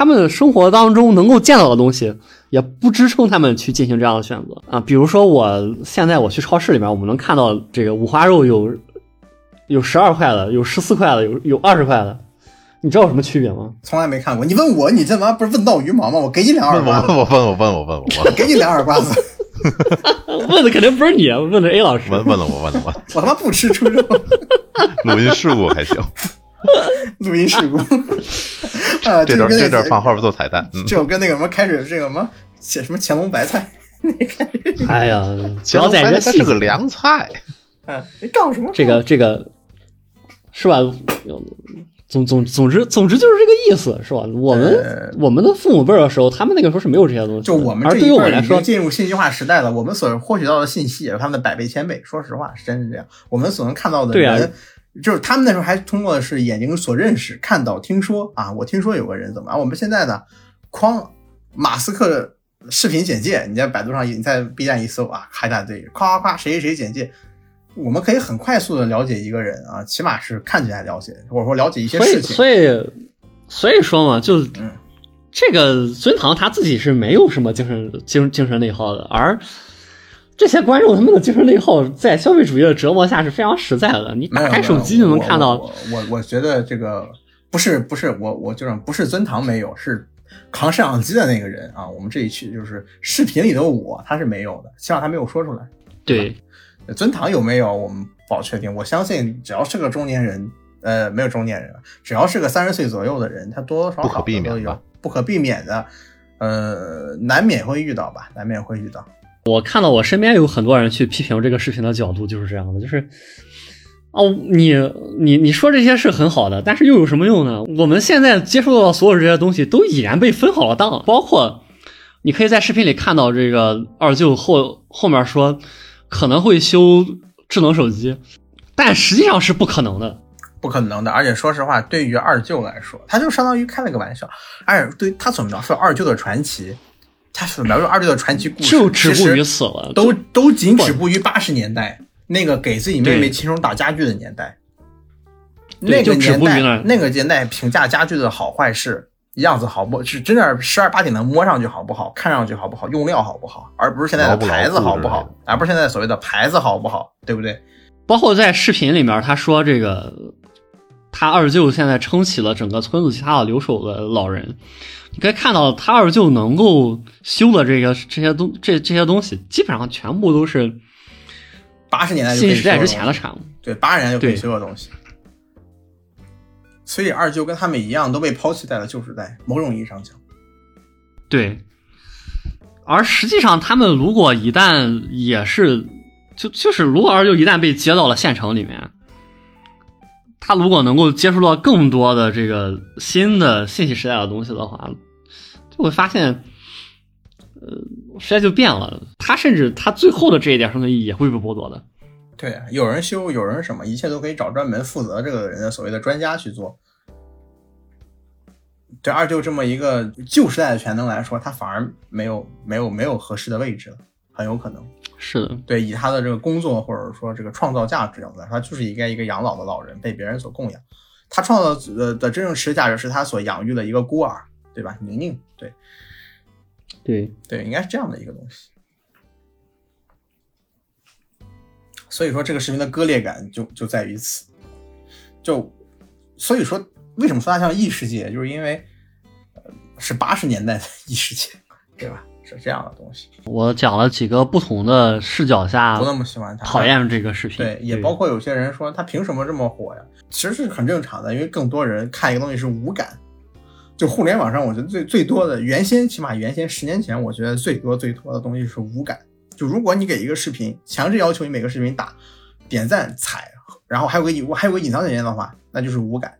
他们生活当中能够见到的东西，也不支撑他们去进行这样的选择啊。比如说，我现在我去超市里面，我们能看到这个五花肉有有十二块的，有十四块的，有有二十块的，你知道有什么区别吗？从来没看过。你问我，你这玩意儿不是问到鱼毛吗？我给你两耳问刮子，我我问我问我问我问 给你两耳刮子。问的肯定不是你，问的 A 老师。问问了我问了我，我他妈不吃猪肉，录音事故还行，录音事故。啊，这段这段放后边做彩蛋。嗯，这种跟那个什么开始这个什么写什么乾隆白菜，哎呀，不要在它这细节是个凉菜，啊，你搞什么？这个这个是吧？总总总之总之就是这个意思，是吧？我们、呃我们的父母辈儿的时候，他们那个时候是没有这些东西，就我们而对于这一辈已经我来说，进入信息化时代了，我们所获取到的信息也是他们的百倍千倍。说实话，是真是这样。我们所能看到的对啊人，就是他们那时候还通过的是眼睛所认识、看到、听说啊。我听说有个人怎么，啊、我们现在呢，哐，马斯克视频简介，你在百度上，你在 B 站一搜啊，开大堆，夸夸夸，谁谁谁简介。我们可以很快速的了解一个人啊，起码是看起来了解，或者说了解一些事情。所以所以说嘛，就、嗯这个孙唐他自己是没有什么精神精精神内耗的，而这些观众他们的精神内耗在消费主义的折磨下是非常实在的。你打开手机就能看到，我我我我觉得这个不是不是我我就是不是尊堂没有，是扛摄像机的那个人啊。我们这一期就是视频里的我，他是没有的，希望他没有说出来。对尊堂有没有我们不好确定，我相信只要是个中年人，呃，没有中年人，只要是个三十岁左右的人，他多多少少不可避免都有吧不可避免的，呃，难免会遇到吧，难免会遇到。我看到我身边有很多人去批评这个视频的角度就是这样的，就是哦，你你你说这些是很好的，但是又有什么用呢？我们现在接触到的所有这些东西都已然被分好了档，包括你可以在视频里看到这个二舅后后面说可能会修智能手机，但实际上是不可能的。不可能的，而且说实话，对于二舅来说，他就相当于开了个玩笑。而且对他所描述二舅的传奇，他所描述二舅的传奇故事，就止步于此了，都都仅止步于八十年代那个给自己妹妹对亲手打家具的年代。那个年代那个年代评价家具的好坏是样子好不是真的十二八点的摸上去好不好，看上去好不好，用料好不好，而不是现在的牌子好不好而不是现在所谓的牌子好不好，对不对？包括在视频里面，他说这个他二舅现在撑起了整个村子其他的留守的老人。你可以看到，他二舅能够修的这个这些东这这些东西，基本上全部都是八十年代就可以信时代之前的产物。对，八十年代就可以修的东西。所以二舅跟他们一样，都被抛弃在了旧时代。某种意义上讲，对，而实际上他们如果一旦也是，就就是如果二舅一旦被接到了县城里面，他如果能够接触到更多的这个新的信息时代的东西的话，就会发现，呃，时代就变了。他甚至他最后的这一点生存意义也会被剥夺的。对，啊有人修，有人什么，一切都可以找专门负责这个人的所谓的专家去做。对二舅这么一个旧时代的全能来说，他反而没有没有没有合适的位置了，很有可能。是的，对，以他的这个工作或者说这个创造价值角度来说，他就是应该一个养老的老人，被别人所供养。他创造的的真正实质价值是他所养育的一个孤儿，对吧？宁宁，对对，应该是这样的一个东西。所以说，这个视频的割裂感就就在于此。就所以说，为什么说它像异世界，就是因为呃是八十年代的异世界，对吧？是这样的东西，我讲了几个不同的视角下不那么喜欢它，讨厌这个视频。对，也包括有些人说他凭什么这么火呀？其实是很正常的，因为更多人看一个东西是无感。就互联网上，我觉得最最多的，原先起码原先十年前，我觉得最多最多的东西是无感。就如果你给一个视频强制要求你每个视频打点赞、踩，然后还有个隐还有个隐藏键的话，那就是无感。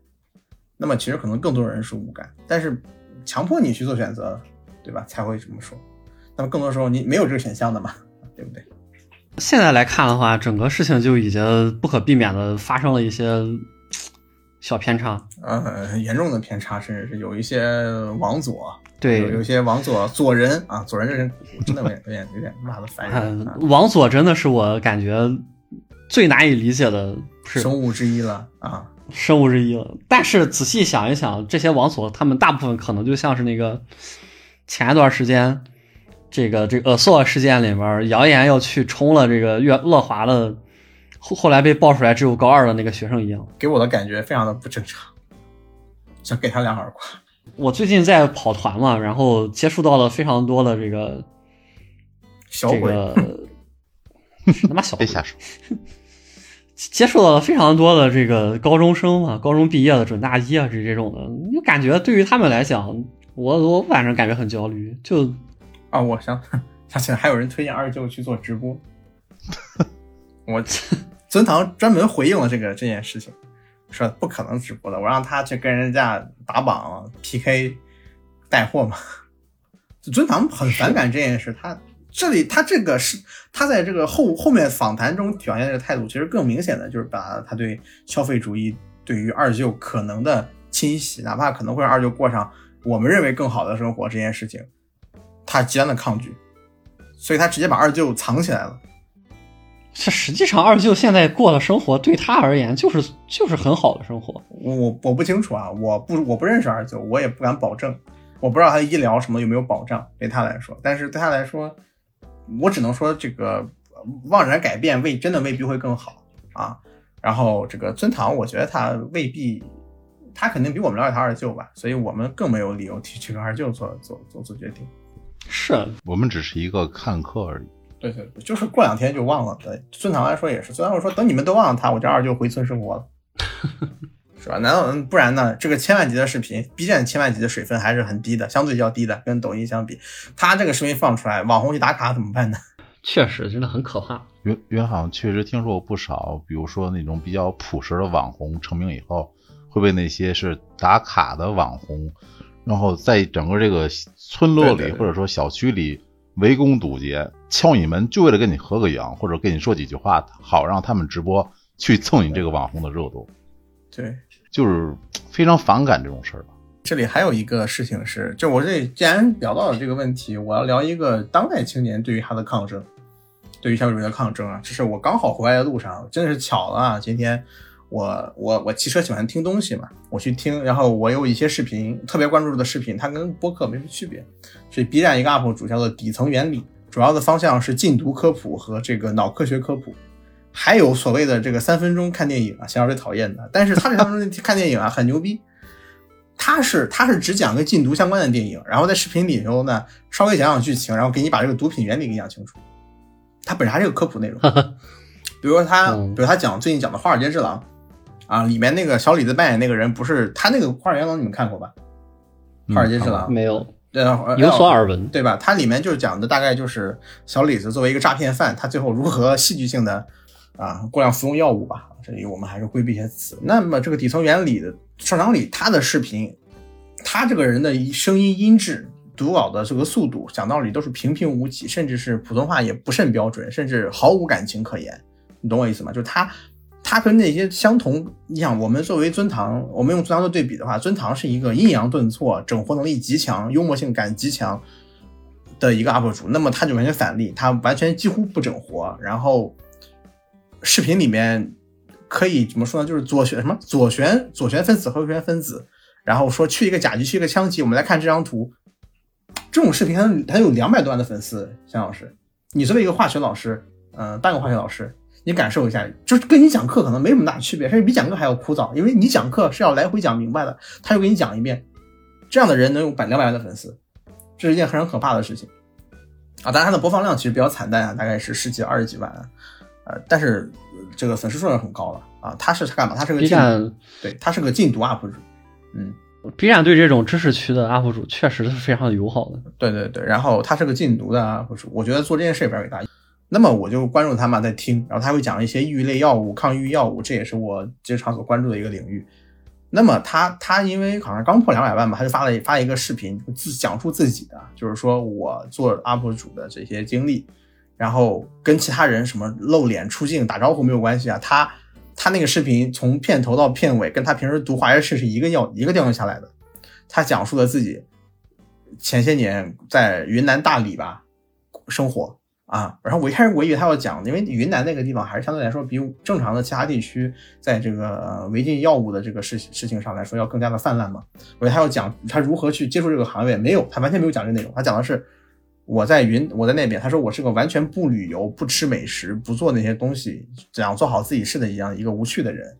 那么其实可能更多人是无感，但是强迫你去做选择，对吧？才会这么说。那么更多时候你没有这个选项的嘛，对不对？现在来看的话，整个事情就已经不可避免的发生了一些小偏差。呃，严重的偏差，甚至是有一些往左，对有有一些往左左人啊，左人这人真的有点有点有点骂的烦人。嗯啊，王佐真的是我感觉最难以理解的是生物之一了啊。生物之一了。但是仔细想一想，这些王所他们大部分可能就像是那个前一段时间这个这个恶索事件里面谣言要去冲了这个乐乐华的，后后来被爆出来只有高二的那个学生一样。给我的感觉非常的不正常，想给他两耳光。我最近在跑团嘛，然后接触到了非常多的这个小鬼，这个 他妈小鬼别瞎说。接触到了非常多的这个高中生嘛，高中毕业的准大一啊，这这种的，就感觉对于他们来讲，我我反正感觉很焦虑。就啊，我想想起来还有人推荐二舅去做直播，我 尊堂专门回应了这个这件事情，说不可能直播的，我让他去跟人家打榜 PK 带货嘛。尊堂很反感这件事，他这里他这个是他在这个后后面访谈中表现这个态度，其实更明显的就是把他对消费主义对于二舅可能的侵袭，哪怕可能会让二舅过上我们认为更好的生活这件事情，他极端的抗拒，所以他直接把二舅藏起来了。这实际上二舅现在过的生活对他而言就是就是很好的生活。我我我不清楚啊，我不我不认识二舅，我也不敢保证，我不知道他的医疗什么有没有保障对他来说，但是对他来说，我只能说这个妄然改变未真的未必会更好啊。然后这个尊堂，我觉得他未必，他肯定比我们了解他二舅吧，所以我们更没有理由替这个二舅做做做做决定。是我们只是一个看客而已。对对对，就是过两天就忘了。对尊堂来说也是，尊堂说等你们都忘了他，我这二舅回村生活了，是吧？难道嗯不然呢？这个千万级的视频，B 站千万级的水分还是很低的，相对较低的，跟抖音相比，他这个视频放出来，网红去打卡怎么办呢？确实真的很可怕。原原好像确实听说过不少，比如说那种比较朴实的网红成名以后，会被那些是打卡的网红，然后在整个这个村落里对对对或者说小区里围攻堵截，敲你门就为了跟你合个影，或者跟你说几句话，好让他们直播去蹭你这个网红的热度，对，就是非常反感这种事儿吧。这里还有一个事情是，就我这里既然聊到了这个问题，我要聊一个当代青年对于他的抗争，对于消费主义的抗争啊。这是我刚好回来的路上，真的是巧了啊！今天我我我骑车喜欢听东西嘛，我去听，然后我有一些视频特别关注的视频，它跟播客没什么区别，所以 B 站一个 UP 主叫做底层原理，主要的方向是禁毒科普和这个脑科学科普。还有所谓的这个三分钟看电影啊，想要最讨厌的，但是他这三分钟看电影啊很牛逼，他是他是只讲跟禁毒相关的电影，然后在视频里头呢稍微讲讲剧情，然后给你把这个毒品原理给讲清楚。他本身还是个科普内容，比如说他，嗯比如他讲最近讲的《华尔街之狼》啊，里面那个小李子扮演那个人不是他那个《华尔街之狼》，你们看过吧？嗯华尔街之狼没有呃，有所耳闻。对吧？它里面就是讲的大概就是小李子作为一个诈骗犯，他最后如何戏剧性的啊过量服用药物吧。这里我们还是规避一些词。那么这个底层原理的上场里，他的视频，他这个人的声音音质、读稿的这个速度，讲道理都是平平无奇，甚至是普通话也不甚标准，甚至毫无感情可言。你懂我意思吗？就是他。他跟那些相同，你想，我们作为尊堂，我们用尊堂做对比的话，尊堂是一个阴阳顿挫、整活能力极强、幽默性感极强的一个 UP 主，那么他就完全反例，他完全几乎不整活，然后视频里面可以怎么说呢？就是左旋什么左旋左旋分子和右旋分子，然后说去一个甲级去一个枪级，我们来看这张图，这种视频他他有两百多万的粉丝，向老师，你作为一个化学老师，嗯、半个化学老师。你感受一下，就是跟你讲课可能没什么大区别，甚至比讲课还要枯燥，因为你讲课是要来回讲明白的，他又给你讲一遍。这样的人能有百两百万的粉丝，这是一件非常可怕的事情啊！当然，他的播放量其实比较惨淡啊，大概是十几、二十几万啊，呃，但是呃这个粉丝数量很高了啊。他是干嘛？他是个 B 禁站对，他是个禁毒 UP 主，嗯，B 站对这种知识区的 UP 主确实是非常友好的。对对对，然后他是个禁毒的 UP 主，我觉得做这件事也比较伟大。那么我就关注他嘛，在听，然后他会讲一些抑郁类药物、抗抑郁药物，这也是我经常所关注的一个领域。那么他他因为好像刚破两百万吧，他就发了发了一个视频，自讲述自己的，就是说我做 UP 主的这些经历，然后跟其他人什么露脸出镜打招呼没有关系啊。他他那个视频从片头到片尾，跟他平时读华莱士是一个调一个调性下来的。他讲述了自己前些年在云南大理吧生活啊。然后我一开始我以为他要讲，因为云南那个地方还是相对来说比正常的其他地区在这个违禁药物的这个事事情上来说要更加的泛滥嘛。我以为他要讲他如何去接触这个行业，没有，他完全没有讲这内容，他讲的是。我在云，我在那边。他说我是个完全不旅游、不吃美食、不做那些东西，想做好自己事的一样一个无趣的人。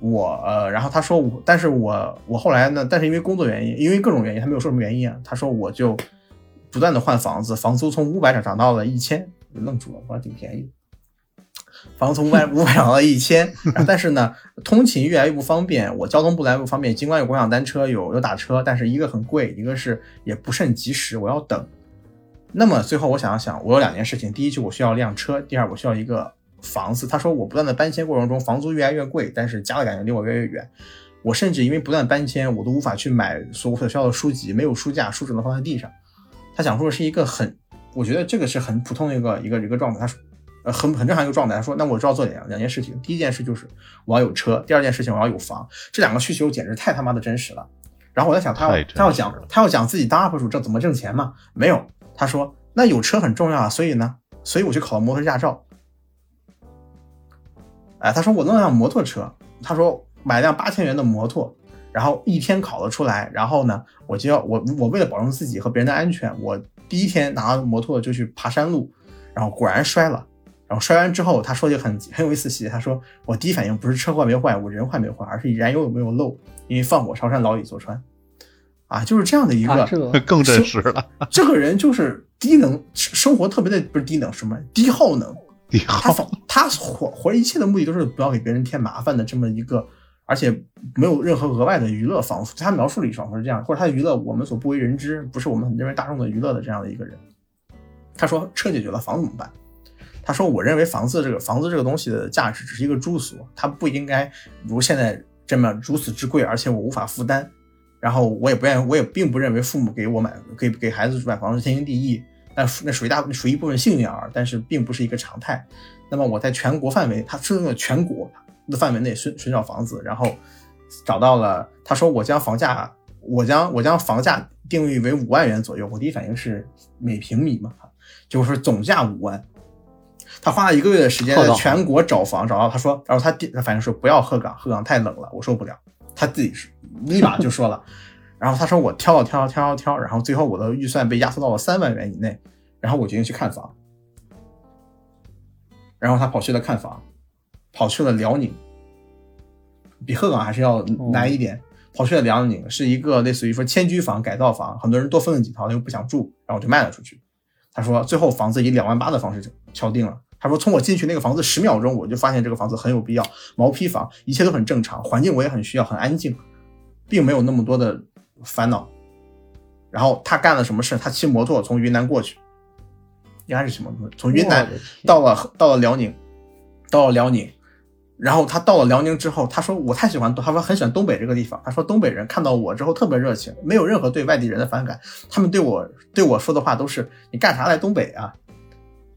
我呃，然后他说我，但是我我后来呢？但是因为工作原因，因为各种原因，他没有说什么原因啊。他说我就不断的换房子，房租从五百涨涨到了一千，愣住了，我说挺便宜。房子从五百 五百涨到了一千，但是呢，通勤越来越不方便，我交通不来不方便。尽管有共享单车，有有打车，但是一个很贵，一个是也不甚及时，我要等。那么最后我想了想，我有两件事情：第一，就我需要辆车；第二，我需要一个房子。他说我不断的搬迁过程中，房租越来越贵，但是家的感觉离我越来越远。我甚至因为不断搬迁，我都无法去买所所需要的书籍，没有书架，书只能放在地上。他讲述的是一个很，我觉得这个是很普通的一个一个一个状态。他说，呃，很很正常一个状态。他说，那我知道做两两件事情：第一件事就是我要有车；第二件事情我要有房。这两个需求简直太他妈的真实了。然后我在想，他要他要讲他要讲自己当 UP 主挣怎么挣钱吗？没有。他说：“那有车很重要啊，所以呢，所以我去考了摩托驾照。哎，他说我弄辆摩托车，他说买辆八千元的摩托，然后一天考了出来，然后呢，我就要我我为了保证自己和别人的安全，我第一天拿摩托就去爬山路，然后果然摔了，然后摔完之后，他说就很很有意思细节，他说我第一反应不是车坏没坏，我人坏没坏，而是燃油有没有漏，因为放火烧山，老李坐穿。”啊，就是这样的一个，更真实了。这个人就是低能，生活特别的不是低能，什么低耗能。低耗，他活活一切的目的都是不要给别人添麻烦的这么一个，而且没有任何额外的娱乐，仿佛他描述里仿佛是这样，或者他的娱乐我们所不为人知，不是我们认为大众的娱乐的这样的一个人。他说车解决了，房怎么办？他说我认为房子这个房子这个东西的价值只是一个住所，它不应该如现在这么如此之贵，而且我无法负担。然后我也不愿意，我也并不认为父母给我买给给孩子买房是天经地义，那那属于大属于一部分幸运儿，但是并不是一个常态。那么我在全国范围，他是那个全国的范围内寻寻找房子，然后找到了。他说我将房价，我将我将房价定义为五万元左右。我第一反应是每平米嘛，就是总价五万。他花了一个月的时间在全国找房，找到他说，然后他第他反应说不要鹤岗，鹤岗太冷了，我受不了。他自己是立马就说了，然后他说我挑了挑挑挑挑，然后最后我的预算被压缩到了三万元以内，然后我决定去看房，然后他跑去了看房，跑去了辽宁，比鹤岗还是要难一点，跑去了辽宁，是一个类似于说迁居房、改造房，很多人多分了几套，他又不想住，然后我就卖了出去。他说最后房子以两万八的方式敲定了。他说：“从我进去那个房子十秒钟，我就发现这个房子很有必要，毛坯房，一切都很正常，环境我也很需要，很安静，并没有那么多的烦恼。然后他干了什么事？他骑摩托从云南过去，应该是骑摩托从云南到了到了辽宁，到了辽宁。然后他到了辽宁之后，他说我太喜欢，他说很喜欢东北这个地方。他说东北人看到我之后特别热情，没有任何对外地人的反感，他们对我对我说的话都是你干啥来东北啊？”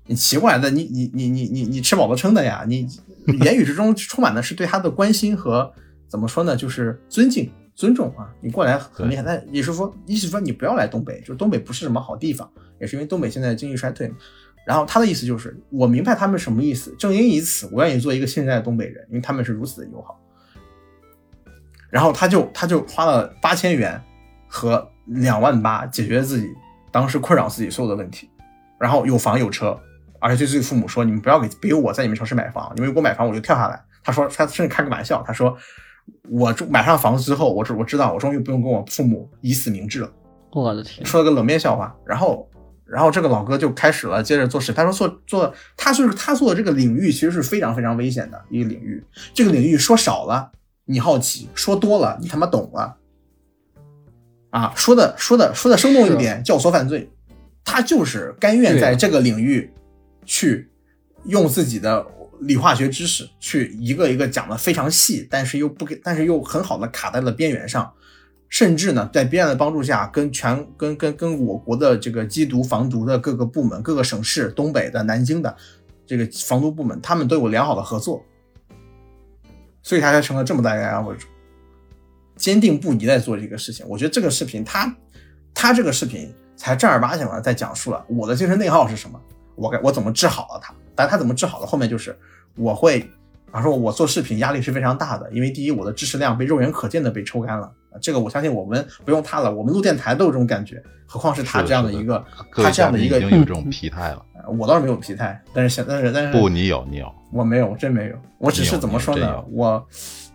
你奇怪的，你你你你你你吃饱了撑的呀？你 言语之中充满的是对他的关心和怎么说呢？就是尊敬、尊重啊！你过来很厉害，但也是说，意思说你不要来东北，就是东北不是什么好地方，也是因为东北现在经济衰退。然后他的意思就是，我明白他们什么意思，正因以此，我愿意做一个现在的东北人，因为他们是如此的友好。然后他就他就花了八千元和两万八解决自己当时困扰自己所有的问题，然后有房有车。而且对自己父母说：“你们不要给给我在你们城市买房，因为我买房我就跳下来。”他说，他甚至开个玩笑，他说：“我买上房子之后，我知我知道，我终于不用跟我父母以死明志了。”我的天，说了个冷面笑话。然后，然后这个老哥就开始了，接着做事。他说：“做做，他就是他做的这个领域其实是非常非常危险的一个领域。这个领域说少了你好奇，说多了你他妈懂了。啊，说的说的说的生动一点，教唆犯罪。他就是甘愿在这个领域。”去用自己的理化学知识去一个一个讲的非常细，但是又不给，但是又很好的卡在了边缘上，甚至呢，在 B 站的帮助下，跟全跟跟跟我国的这个缉毒防毒的各个部门、各个省市、东北的、南京的这个防毒部门，他们都有良好的合作，所以他才成了这么大一个 UP 主，坚定不移在做这个事情。我觉得这个视频，他他这个视频才正儿八经的在讲述了我的精神内耗是什么。我该我怎么治好了他？但他怎么治好的？后面就是我会，比方说我做视频压力是非常大的，因为第一我的知识量被肉眼可见的被抽干了，这个我相信我们不用他了，我们录电台都有这种感觉，何况是他这样的一个他这样的一个已经有这种疲态了。呃我倒是没有疲态，但是现但是但是不，你有，你有。我没有，真没有。我只是怎么说？呢我，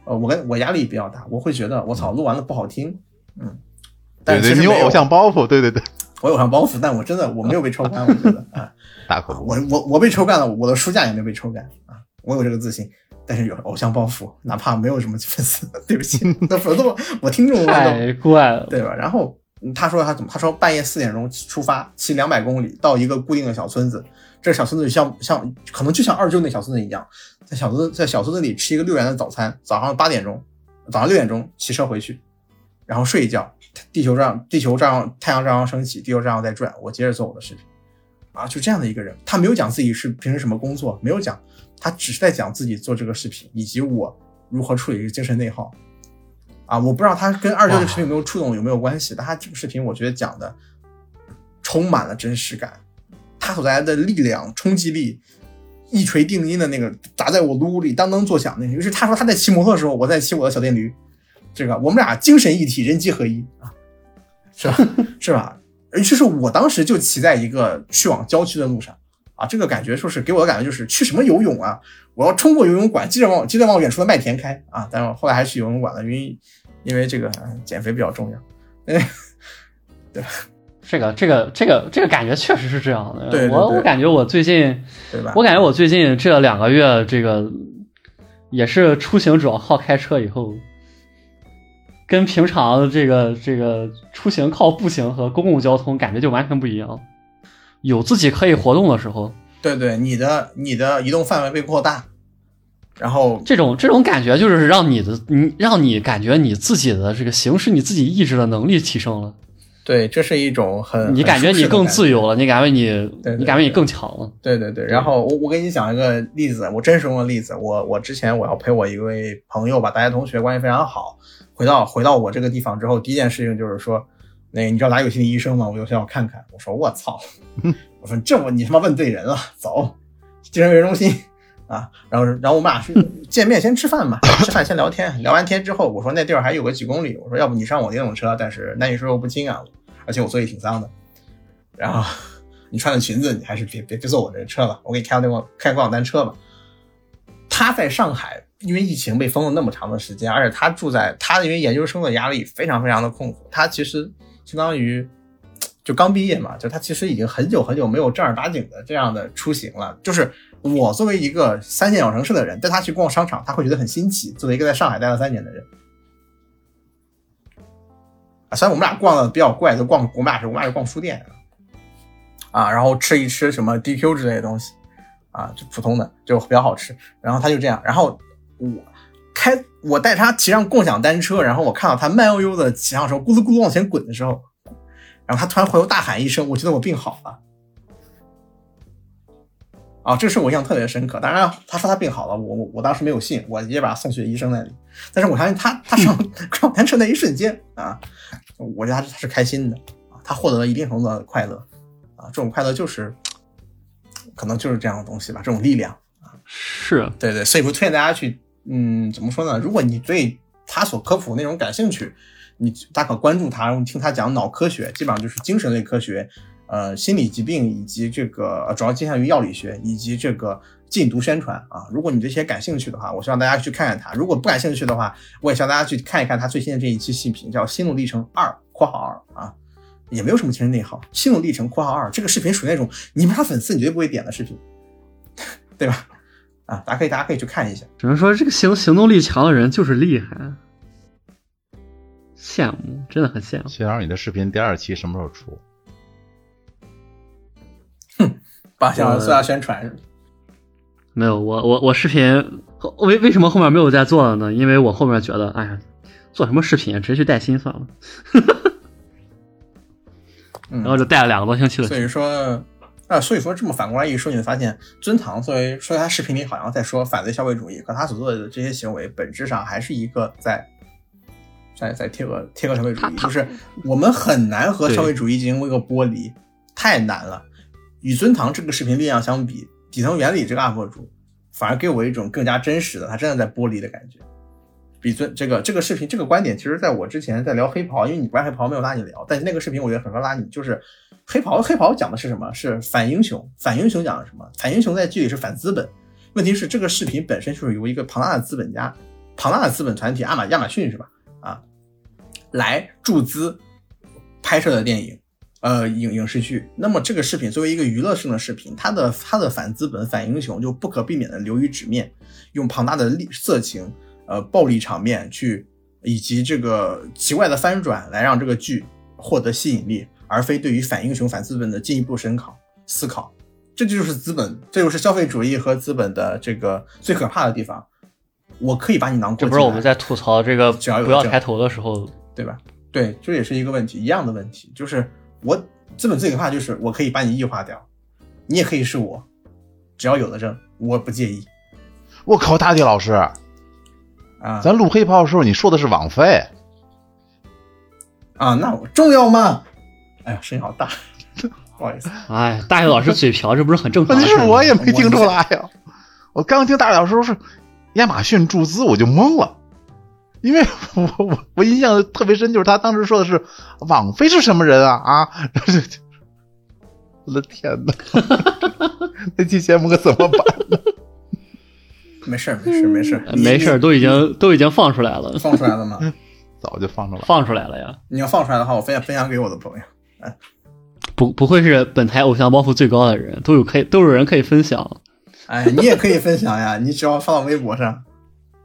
呃，我跟我压力比较大，我会觉得我操，录完了不好听，嗯。但对对，你有偶像包袱，对对对，我有偶像包袱，但我真的我没有被抽干，我觉得啊，大可不我我我被抽干了，我的书架也没有被抽干啊，我有这个自信。但是有偶像包袱，哪怕没有什么粉丝，对不起，那 粉丝我我听众太怪了。对吧？然后嗯他说他怎么？他说半夜四点钟出发，骑两百公里到一个固定的小村子，这个小村子像像可能就像二舅那小村子一样，在小村在小村子里吃一个六元的早餐，早上八点钟，早上六点钟骑车回去，然后睡一觉，地球照样地球照样太阳照样升起，地球照样在转，我接着做我的视频，啊，就这样的一个人，他没有讲自己是平时什么工作，没有讲，他只是在讲自己做这个视频以及我如何处理一个精神内耗。啊，我不知道他跟二舅的视频有没有触动，有没有关系？但他这个视频我觉得讲的充满了真实感，他所带来的力量、冲击力，一锤定音的那个砸在我颅骨里当当作响那个。于是他说他在骑摩托的时候，我在骑我的小电驴，这个我们俩精神一体，人机合一啊，是吧？是吧？而就是我当时就骑在一个去往郊区的路上啊，这个感觉说是给我的感觉就是去什么游泳啊，我要冲过游泳馆，接着往接着往远处的麦田开啊！但是后来还是去游泳馆了，因为因为这个、呃减肥比较重要。嗯，这个这个这个这个感觉确实是这样的。对对对我我感觉我最近，对吧？我感觉我最近这两个月，这个也是出行主要靠开车，以后跟平常这个这个出行靠步行和公共交通感觉就完全不一样。有自己可以活动的时候，对对，你的你的移动范围被扩大，然后这种这种感觉就是让你的你让你感觉你自己的这个行使你自己意志的能力提升了，对，这是一种很你感觉你更自由。由了，你感觉你对对你感觉你更强了。对对对，然后我我给你讲一个例子，我真实用的例子。我我之前我要陪我一位朋友吧，大学同学关系非常好。回到回到我这个地方之后，第一件事情就是说，那你知道哪有心理医生吗？我就想要看看。我说我操，我说这我你他妈问对人了，走，精神卫生中心啊。然后然后我们俩去见面，先吃饭嘛，吃饭先聊天，聊完天之后，我说那地儿还有个几公里，我说要不你上我电动车，但是男女授受不亲啊，而且我座椅挺脏的。然后 你穿的裙子，你还是别别别坐我这车了，我给你开那个开共享单车吧。他在上海，因为疫情被封了那么长的时间，而且他住在他因为研究生的压力非常非常的痛苦，他其实相当于就刚毕业嘛，就他其实已经很久很久没有正儿八经的这样的出行了。就是我作为一个三线小城市的人，带他去逛商场，他会觉得很新奇。作为一个在上海待了三年的人。虽然我们俩逛的比较怪，就逛我们俩是我们俩是逛书店啊，然后吃一吃什么 DQ 之类的东西啊，就普通的就比较好吃。然后他就这样，然后我开我带他骑上共享单车，然后我看到他慢悠悠的骑上时候咕噜咕噜往前滚的时候，然后他突然回头大喊一声：“我觉得我病好了。”啊，这个事我印象特别深刻。当然，他说他病好了，我我我当时没有信，我直接把他送去医生那里。但是我相信他他上 共享单车那一瞬间啊，我觉得他他是开心的啊，他获得了一定程度的快乐啊，这种快乐就是可能就是这样的东西吧，这种力量啊。是，对对，所以我推荐大家去，嗯，怎么说呢？如果你对他所科普内容感兴趣，你大可关注他，然后听他讲脑科学，基本上就是精神类科学，呃，心理疾病以及这个呃主要倾向于药理学以及这个禁毒宣传啊。如果你对这些感兴趣的话，我希望大家去看看他；如果不感兴趣的话，我也希望大家去看一看他最新的这一期视频，叫《心路历程二（括号二）》啊。也没有什么精神内耗，心路历程（括号二）这个视频属于那种你不是他粉丝，你绝对不会点的视频，对吧？啊，大家可以大家可以去看一下。只能说这个行行动力强的人就是厉害，羡慕，真的很羡慕。谢老师，你的视频第二期什么时候出？哼把想做下宣传？没有，我我我视频为为什么后面没有再做了呢？因为我后面觉得，哎呀，做什么视频，直接去带薪算了，嗯然后就带了两个多星期的所以说，啊，所以说这么反过来一说，你会发现尊堂作为说他视频里好像在说反对消费主义，可他所做的这些行为本质上还是一个在在在贴合贴合消费主义，就是我们很难和消费主义进行一个剥离，太难了。与尊堂这个视频力量相比，底层原理这个 UP 主反而给我一种更加真实的，他真的在剥离的感觉。比尊这个这个视频这个观点，其实在我之前在聊黑袍，因为你不爱黑袍，没有拉你聊，但是那个视频我觉得很合拉你，就是黑袍黑袍讲的是什么？是反英雄，反英雄讲的什么？反英雄在剧里是反资本。问题是这个视频本身就是由一个庞大的资本家、庞大的资本团体，亚马亚马逊是吧？啊，来注资拍摄的电影，呃，影影视剧。那么这个视频作为一个娱乐性的视频，它的它的反资本、反英雄就不可避免的流于纸面，用庞大的力色情。呃，暴力场面去，以及这个奇怪的翻转，来让这个剧获得吸引力，而非对于反英雄、反资本的进一步深考思考。这就是资本，这就是消费主义和资本的这个最可怕的地方。我可以把你囊括。这不是我们在吐槽这个只要不要抬头的时候，对吧？对，这也是一个问题，一样的问题，就是我资本最可怕就是我可以把你异化掉，你也可以是我，只要有的证，我不介意。我靠，大地老师。啊，咱录黑炮的时候，你说的是网飞啊？那我重要吗？哎呀，声音好大，不好意思。哎，大宇老师嘴瓢，这不是很正常？问题是我也没听出来呀。我刚听大学老师说是亚马逊注资，我就懵了，因为 我我我印象特别深，就是他当时说的是网飞是什么人啊啊！我的天哪，那期节目可怎么办？没事儿，没事儿，没事儿，没事儿，都已经都已经放出来了，放出来了吗？早就放出来，放出来了呀！你要放出来的话，我分享分享给我的朋友。哎，不不会是本台偶像包袱最高的人，都有可以都有人可以分享。哎，你也可以分享呀，你只要发到微博上。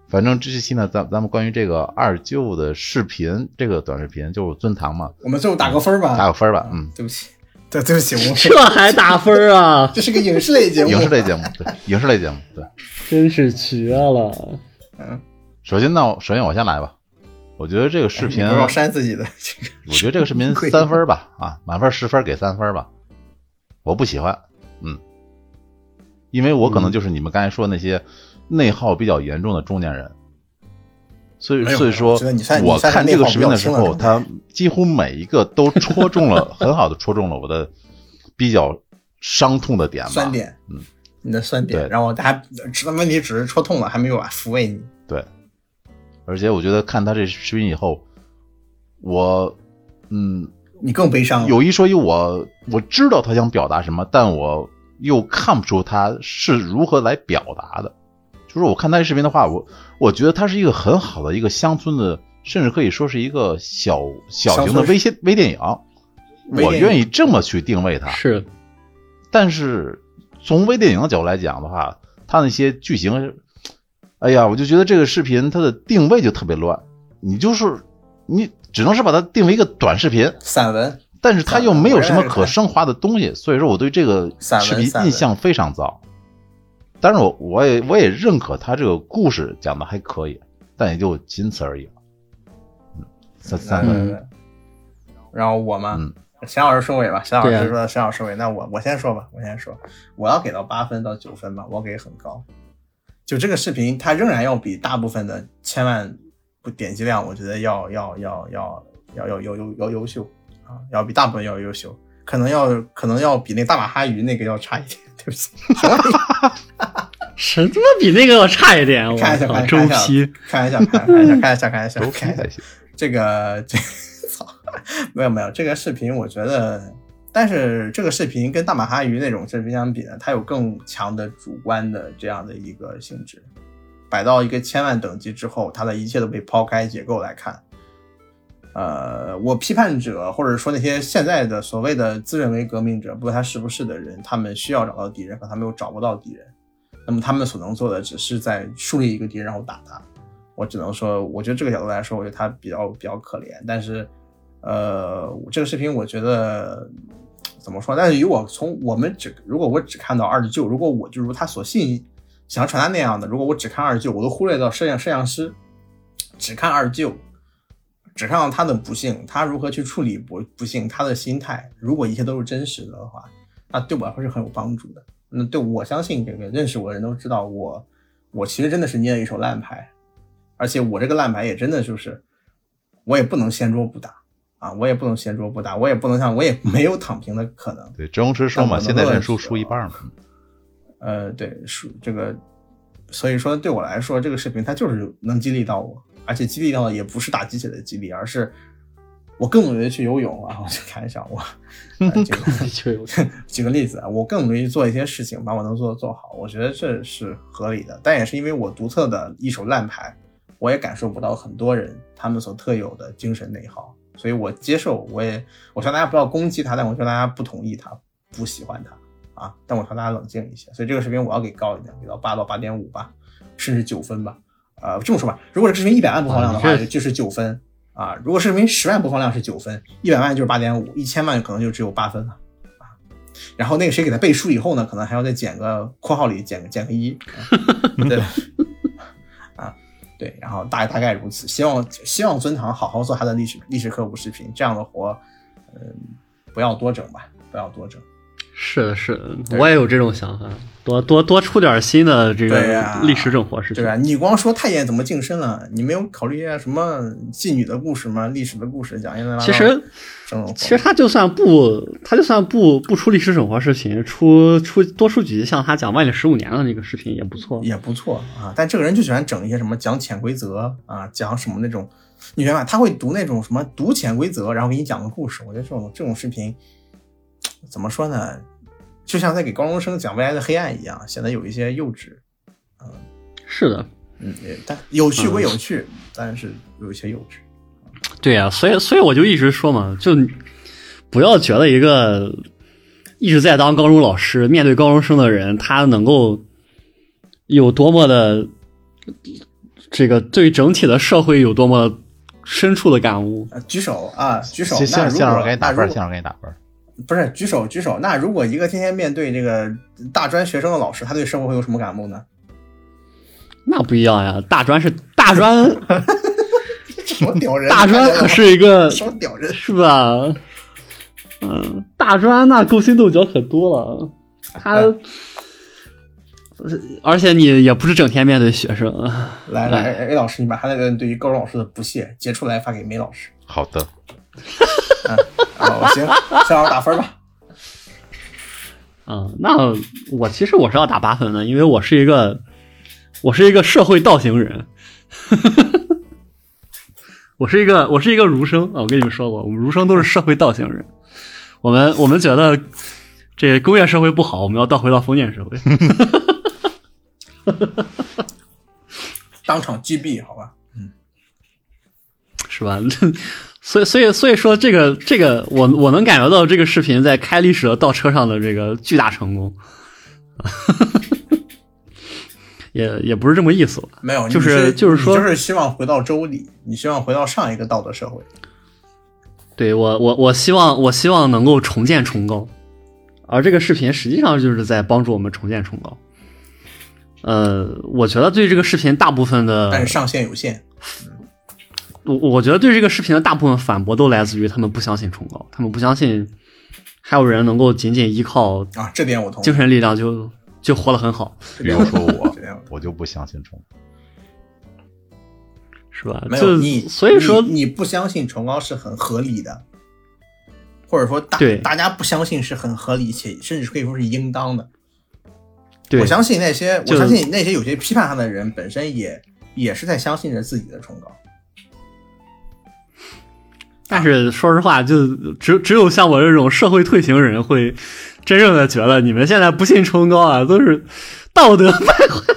反正这期呢，咱咱们关于这个二舅的视频，这个短视频就是尊堂嘛，我们最后打个分吧，打个分吧。嗯，对不起，对对不起，我这还打分啊？这是个影视类节目，影视类节目，对，影视类节目，对。真是绝了！嗯，首先呢，首先我先来吧。我觉得这个视频，我删自己的。我觉得这个视频 三分吧，啊，满分十分给三分吧。我不喜欢，嗯，因为我可能就是你们刚才说那些内耗比较严重的中年人，所以所以说，我看这个视频的时候，他几乎每一个都戳中了，很好的戳中了我的比较伤痛的点吧，酸点，嗯。你的酸点，然后他还问题只是戳痛了，还没有抚慰你。对，而且我觉得看他这视频以后，我，嗯，你更悲伤。有一说一，我我知道他想表达什么，但我又看不出他是如何来表达的。就是我看他这视频的话，我我觉得他是一个很好的一个乡村的，甚至可以说是一个小小型的微微微电影。我愿意这么去定位它。是，但是。从微电影的角度来讲的话，它那些剧情，哎呀，我就觉得这个视频它的定位就特别乱。你就是你只能是把它定为一个短视频、散文，但是它又没有什么可升华的东西，所以说我对这个视频印象非常糟。但是我我也我也认可他这个故事讲的还可以，但也就仅此而已了。嗯，三三分。然后我吗？嗯。沈老师收尾吧，沈老师说沈老师收尾，那我我先说吧，我先说，我要给到八分到九分吧，我给很高。就这个视频，它仍然要比大部分的千万不点击量，我觉得要要要要要要要要优秀啊，要比大部分要优秀，可能要可能要比那大马哈鱼那个要差一点，对不起。什么比那个要差一点？看一下，看周批，看一下，看一下，看一下，看一下，周批还行。这个这。没有没有，这个视频我觉得，但是这个视频跟大马哈鱼那种视频相比呢，它有更强的主观的这样的一个性质。摆到一个千万等级之后，它的一切都被抛开结构来看。呃，我批判者或者说那些现在的所谓的自认为革命者，不管他是不是的人，他们需要找到敌人，可他们又找不到敌人。那么他们所能做的，只是在树立一个敌人，然后打他。我只能说，我觉得这个角度来说，我觉得他比较比较可怜，但是。呃，这个视频我觉得怎么说？但是以我从我们只如果我只看到二舅，如果我就如他所信想传达那样的，如果我只看二舅，我都忽略到摄像摄像师，只看二舅，只看到他的不幸，他如何去处理不不幸，他的心态，如果一切都是真实的话，那对我来说是很有帮助的。那对我相信这个认识我的人都知道，我我其实真的是捏了一手烂牌，而且我这个烂牌也真的就是我也不能掀桌不打。啊，我也不能闲桌不打，我也不能像我也没有躺平的可能。对，周星驰说嘛，现在认输输一半嘛。呃，对，输这个，所以说对我来说，这个视频它就是能激励到我，而且激励到的也不是打鸡血的激励，而是我更努力的去游泳啊！我就开玩笑，我 举个 举个例子啊，我更努力做一些事情，把我能做的做好，我觉得这是合理的。但也是因为我独特的一手烂牌，我也感受不到很多人他们所特有的精神内耗。所以我接受，我也我希望大家不要攻击他，但我希望大家不同意他，不喜欢他啊。但我希望大家冷静一些。所以这个视频我要给高一点，给到八到八点五吧，甚至九分吧。呃，这么说吧，如果是视频一百万播放量的话，就是九分啊。如果视频十万播放量是九分，一百万就是八点五，一千万可能就只有八分了啊。然后那个谁给他背书以后呢，可能还要再减个括号里减个减个一，对吧？啊。对，然后大大概如此。希望希望尊堂好好做他的历史历史科普视频，这样的活，嗯，不要多整吧，不要多整。是的，是的，我也有这种想法，多多多出点新的这个历史整活视频。对吧？你光说太监怎么晋升了，你没有考虑一下什么妓女的故事吗？历史的故事讲一下。其实，其实他就算不，他就算不不出历史整活视频，出出多出几集像他讲万历十五年的那个视频也不错，也不错啊。但这个人就喜欢整一些什么讲潜规则啊，讲什么那种，你明白？他会读那种什么读潜规则，然后给你讲个故事。我觉得这种这种视频。怎么说呢？就像在给高中生讲未来的黑暗一样，显得有一些幼稚。嗯，是的，嗯，但有趣归有趣，但是有一些幼稚。对呀，所以所以我就一直说嘛，就不要觉得一个一直在当高中老师、面对高中生的人，他能够有多么的这个对整体的社会有多么深处的感悟。举手啊，举手！先先生给你打分，现场给你打分。不是举手举手。那如果一个天天面对这个大专学生的老师，他对生活会有什么感悟呢？那不一样呀，大专是大专，什么屌人？大专可是一个什么屌人？是吧？嗯，大专那勾心斗角可多了，他，而且你也不是整天面对学生。来来，A 老师，你把他那个对于高中老师的不屑截出来发给梅老师。好的。哦，行，向我打分吧。嗯，那我其实我是要打八分的，因为我是一个，我是一个社会倒行人。我是一个，我是一个儒生啊！我跟你们说过，我们儒生都是社会倒行人。我们我们觉得这工业社会不好，我们要倒回到封建社会。当场击毙，好吧？嗯，是吧？所以，所以，所以说，这个，这个，我我能感觉到这个视频在开历史的倒车上的这个巨大成功，也也不是这么意思吧？没有，就是就是说，就是希望回到周礼，你希望回到上一个道德社会。对我，我我希望，我希望能够重建崇高，而这个视频实际上就是在帮助我们重建崇高。呃，我觉得对这个视频大部分的，但是上限有限。我我觉得对这个视频的大部分反驳都来自于他们不相信崇高，他们不相信还有人能够仅仅依靠啊，这点我同，精神力量就就活得很好。比如说我，我就不相信崇高，是吧？没有你，所以说你不相信崇高是很合理的，或者说大大家不相信是很合理且甚至可以说是应当的。我相信那些，我相信那些有些批判他的人本身也也是在相信着自己的崇高。但是说实话，就只只有像我这种社会退行人会真正的觉得你们现在不信崇高啊，都是道德败坏。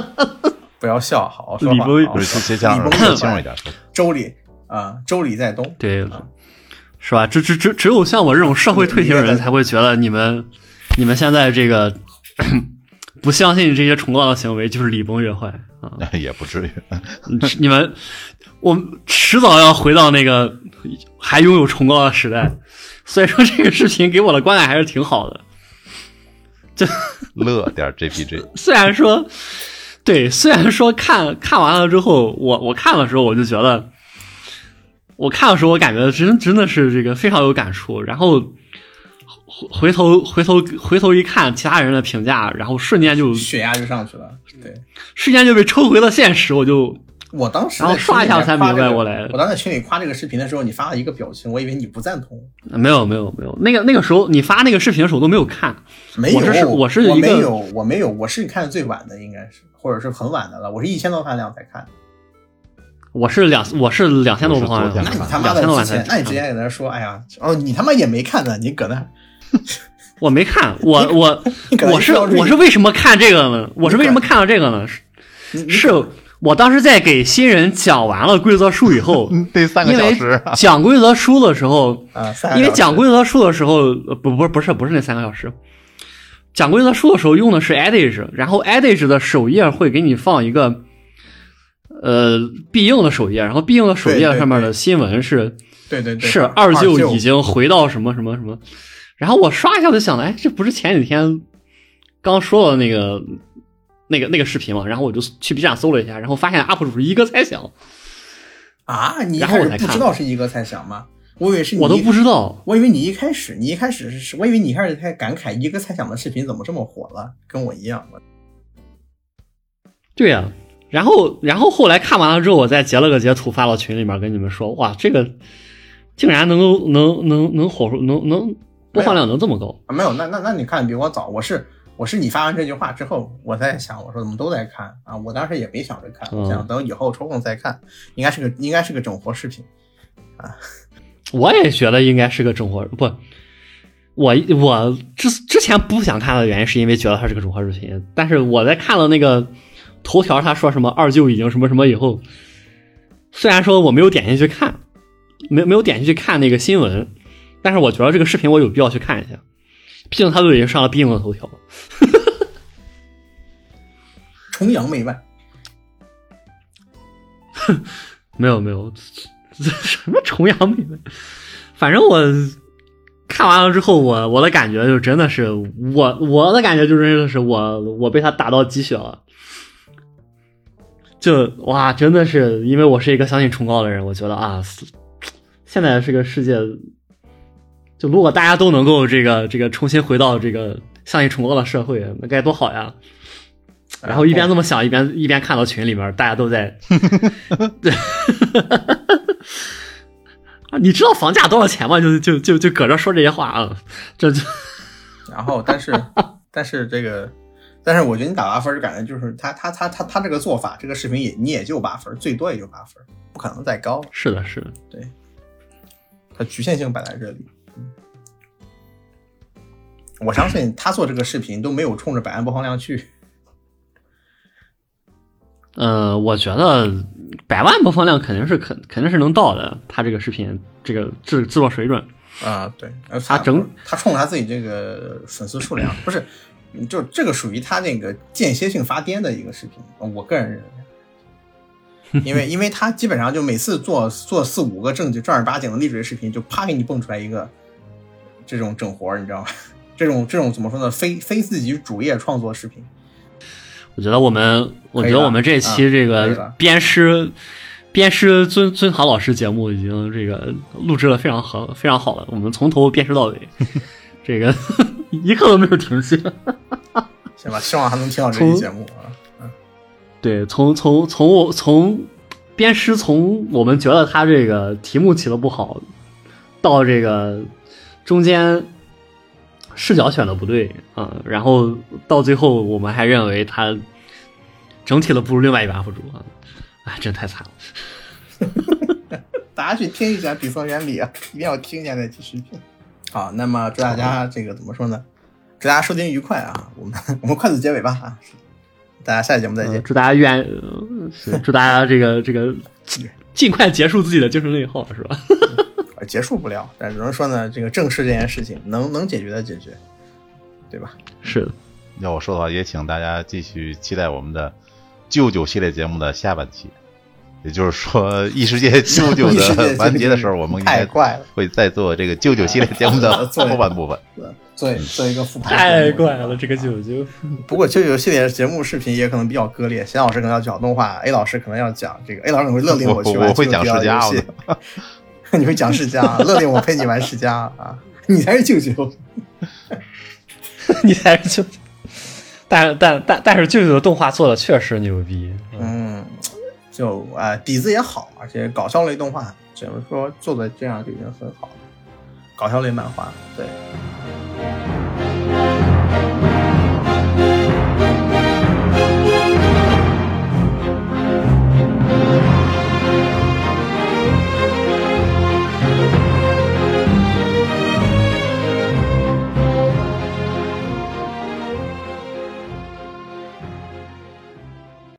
不要笑，好好说话。不是，先讲清楚一点。周礼啊，周礼在东，对，是吧？只只只只有像我这种社会退行人才会觉得你们你们现在这个不相信这些崇高的行为就是礼崩乐坏啊，也不至于。你们。我迟早要回到那个还拥有崇高的时代，所以说这个视频给我的观感还是挺好的。这 乐点 JPG，虽然说对，虽然说看看完了之后，我我看的时候我就觉得，我看的时候我感觉真真的是这个非常有感触。然后回回头回头回头一看其他人的评价，然后瞬间就血压就上去了，对，瞬间就被抽回了现实，我就。我当时然后刷一下才明白过来我当时在群里夸这个视频的时候，你发了一个表情，我以为你不赞同。没有没有没有，那个那个时候你发那个视频的时候都没有看，没有，我是我是一个没有，我没有，我是看的最晚的，应该是，或者是很晚的了。我是一千多饭量才看的。我是两我是两千多多我是昨天那你他妈两千多的之前那你之前给他说，哎呀，哦，你他妈也没看呢，你搁那，我没看，我我我是我是为什么看这个呢？我是为什么看到这个呢？是是我当时在给新人讲完了规则书以后，嗯，得三个小时，讲规则书的时候，啊，三个因为讲规则书的时候，呃不不不是不是那三个小时，讲规则书的时候用的是 Edge，然后 Edge 的首页会给你放一个呃必应的首页，然后必应的首页上面的新闻是对对对，是二二舅已经回到什么什么什么，然后我刷一下就想了，哎，这不是前几天刚说的那个那个那个视频嘛？然后我就去 B 站搜了一下，然后发现 UP 主是一个猜想，啊，你一然后我才看不知道是一个猜想吗？我以为是你我都不知道。我以为你一开始，你一开始是，我以为你一开始在感慨一个猜想的视频怎么这么火了，跟我一样。对呀、然后然后后来看完了之后，我再截了个截图发到群里面跟你们说，哇，这个竟然能够能能能火出能能播放量能这么高，啊，没有，那那那你看得比我早，我是我是你发完这句话之后，我在想，我说怎么都在看啊？我当时也没想着看，我想等以后抽空再看，应该是个应该是个整活视频啊。我也觉得应该是个整活不。我我之之前不想看的原因是因为觉得它是个整活视频，但是我在看了那个头条，他说什么二舅已经什么什么以后，虽然说我没有点进去看，没没有点进去看那个新闻，但是我觉得这个视频我有必要去看一下，毕竟他都已经上了必应的头条。了。崇洋媚外，没 有没有，什么崇洋媚外，反正我看完了之后，我我的感觉就真的是我我的感觉就真的是我我被他打到鸡血了，就哇真的是因为我是一个相信崇高的人，我觉得啊，现在这个世界，就如果大家都能够这个这个重新回到这个相信崇高的社会，那该多好呀！然后一边这么想，一边一边看到群里面大家都在，对，啊，你知道房价多少钱吗？就就就就搁这说这些话啊，这就 然后但是但是这个，但是我觉得你打八分儿，感觉就是他他他他他这个做法，这个视频也你也就八分儿，最多也就八分儿，不可能再高了，是的，是的，对它局限性摆在这里。嗯我相信他做这个视频都没有冲着百万播放量去。呃，我觉得百万播放量肯定是肯肯定是能到的，他这个视频这个制制作水准，啊，对，呃他整他冲着他自己这个粉丝数量，不是，就这个属于他那个间歇性发癫的一个视频，我个人认为，因为因为他基本上就每次做做四五个正经正儿八经的励志视频，就啪给你蹦出来一个这种整活儿，你知道吗？这种这种怎么说呢？非非自己主业创作视频，我觉得我们，我觉得我们这期这个了鞭尸鞭尸尊尊堂老师节目已经这个录制的非常好，非常好了。我们从头鞭尸到尾，这个 一刻都没有停歇。行吧？希望还能听到这期节目啊。对，从从从我从鞭尸从我们觉得他这个题目起的不好，到这个中间视角选的不对啊、然后到最后我们还认为他整体的不如另外一个 UP 主啊，哎，真太惨了。大家去听一下比赛原理啊，一定要听一下那期视频。好，那么祝大家这个怎么说呢？祝大家收听愉快啊！我们我们快速结尾吧啊！大家下期节目再见。呃祝大家愿，呃祝大家这个这个 尽快结束自己的精神内耗，是吧？呃结束不了，但只能说呢，这个正视这件事情，能能解决的解决，对吧？是的，要我说的话，也请大家继续期待我们的舅舅系列节目的下半期。也就是说，异世界 舅舅的完结的时候，我们应该太怪了，会再做这个舅舅系列节目的 做后半部分。做做一个复盘。太怪了，这个舅舅。不过舅舅系列节目视频也可能比较割裂，贤老师可能要讲动画，A 老师可能要讲这个，A 老师可能会勒令我去玩我会讲世家游戏，你会讲世嘉，勒令我陪你玩世家啊！你才是舅舅。你才是舅舅。但但但但是舅舅的动画做的确实牛逼，嗯，就呃底子也好，而且搞笑类动画，只能说做的这样就已经很好了。搞笑类漫画，对。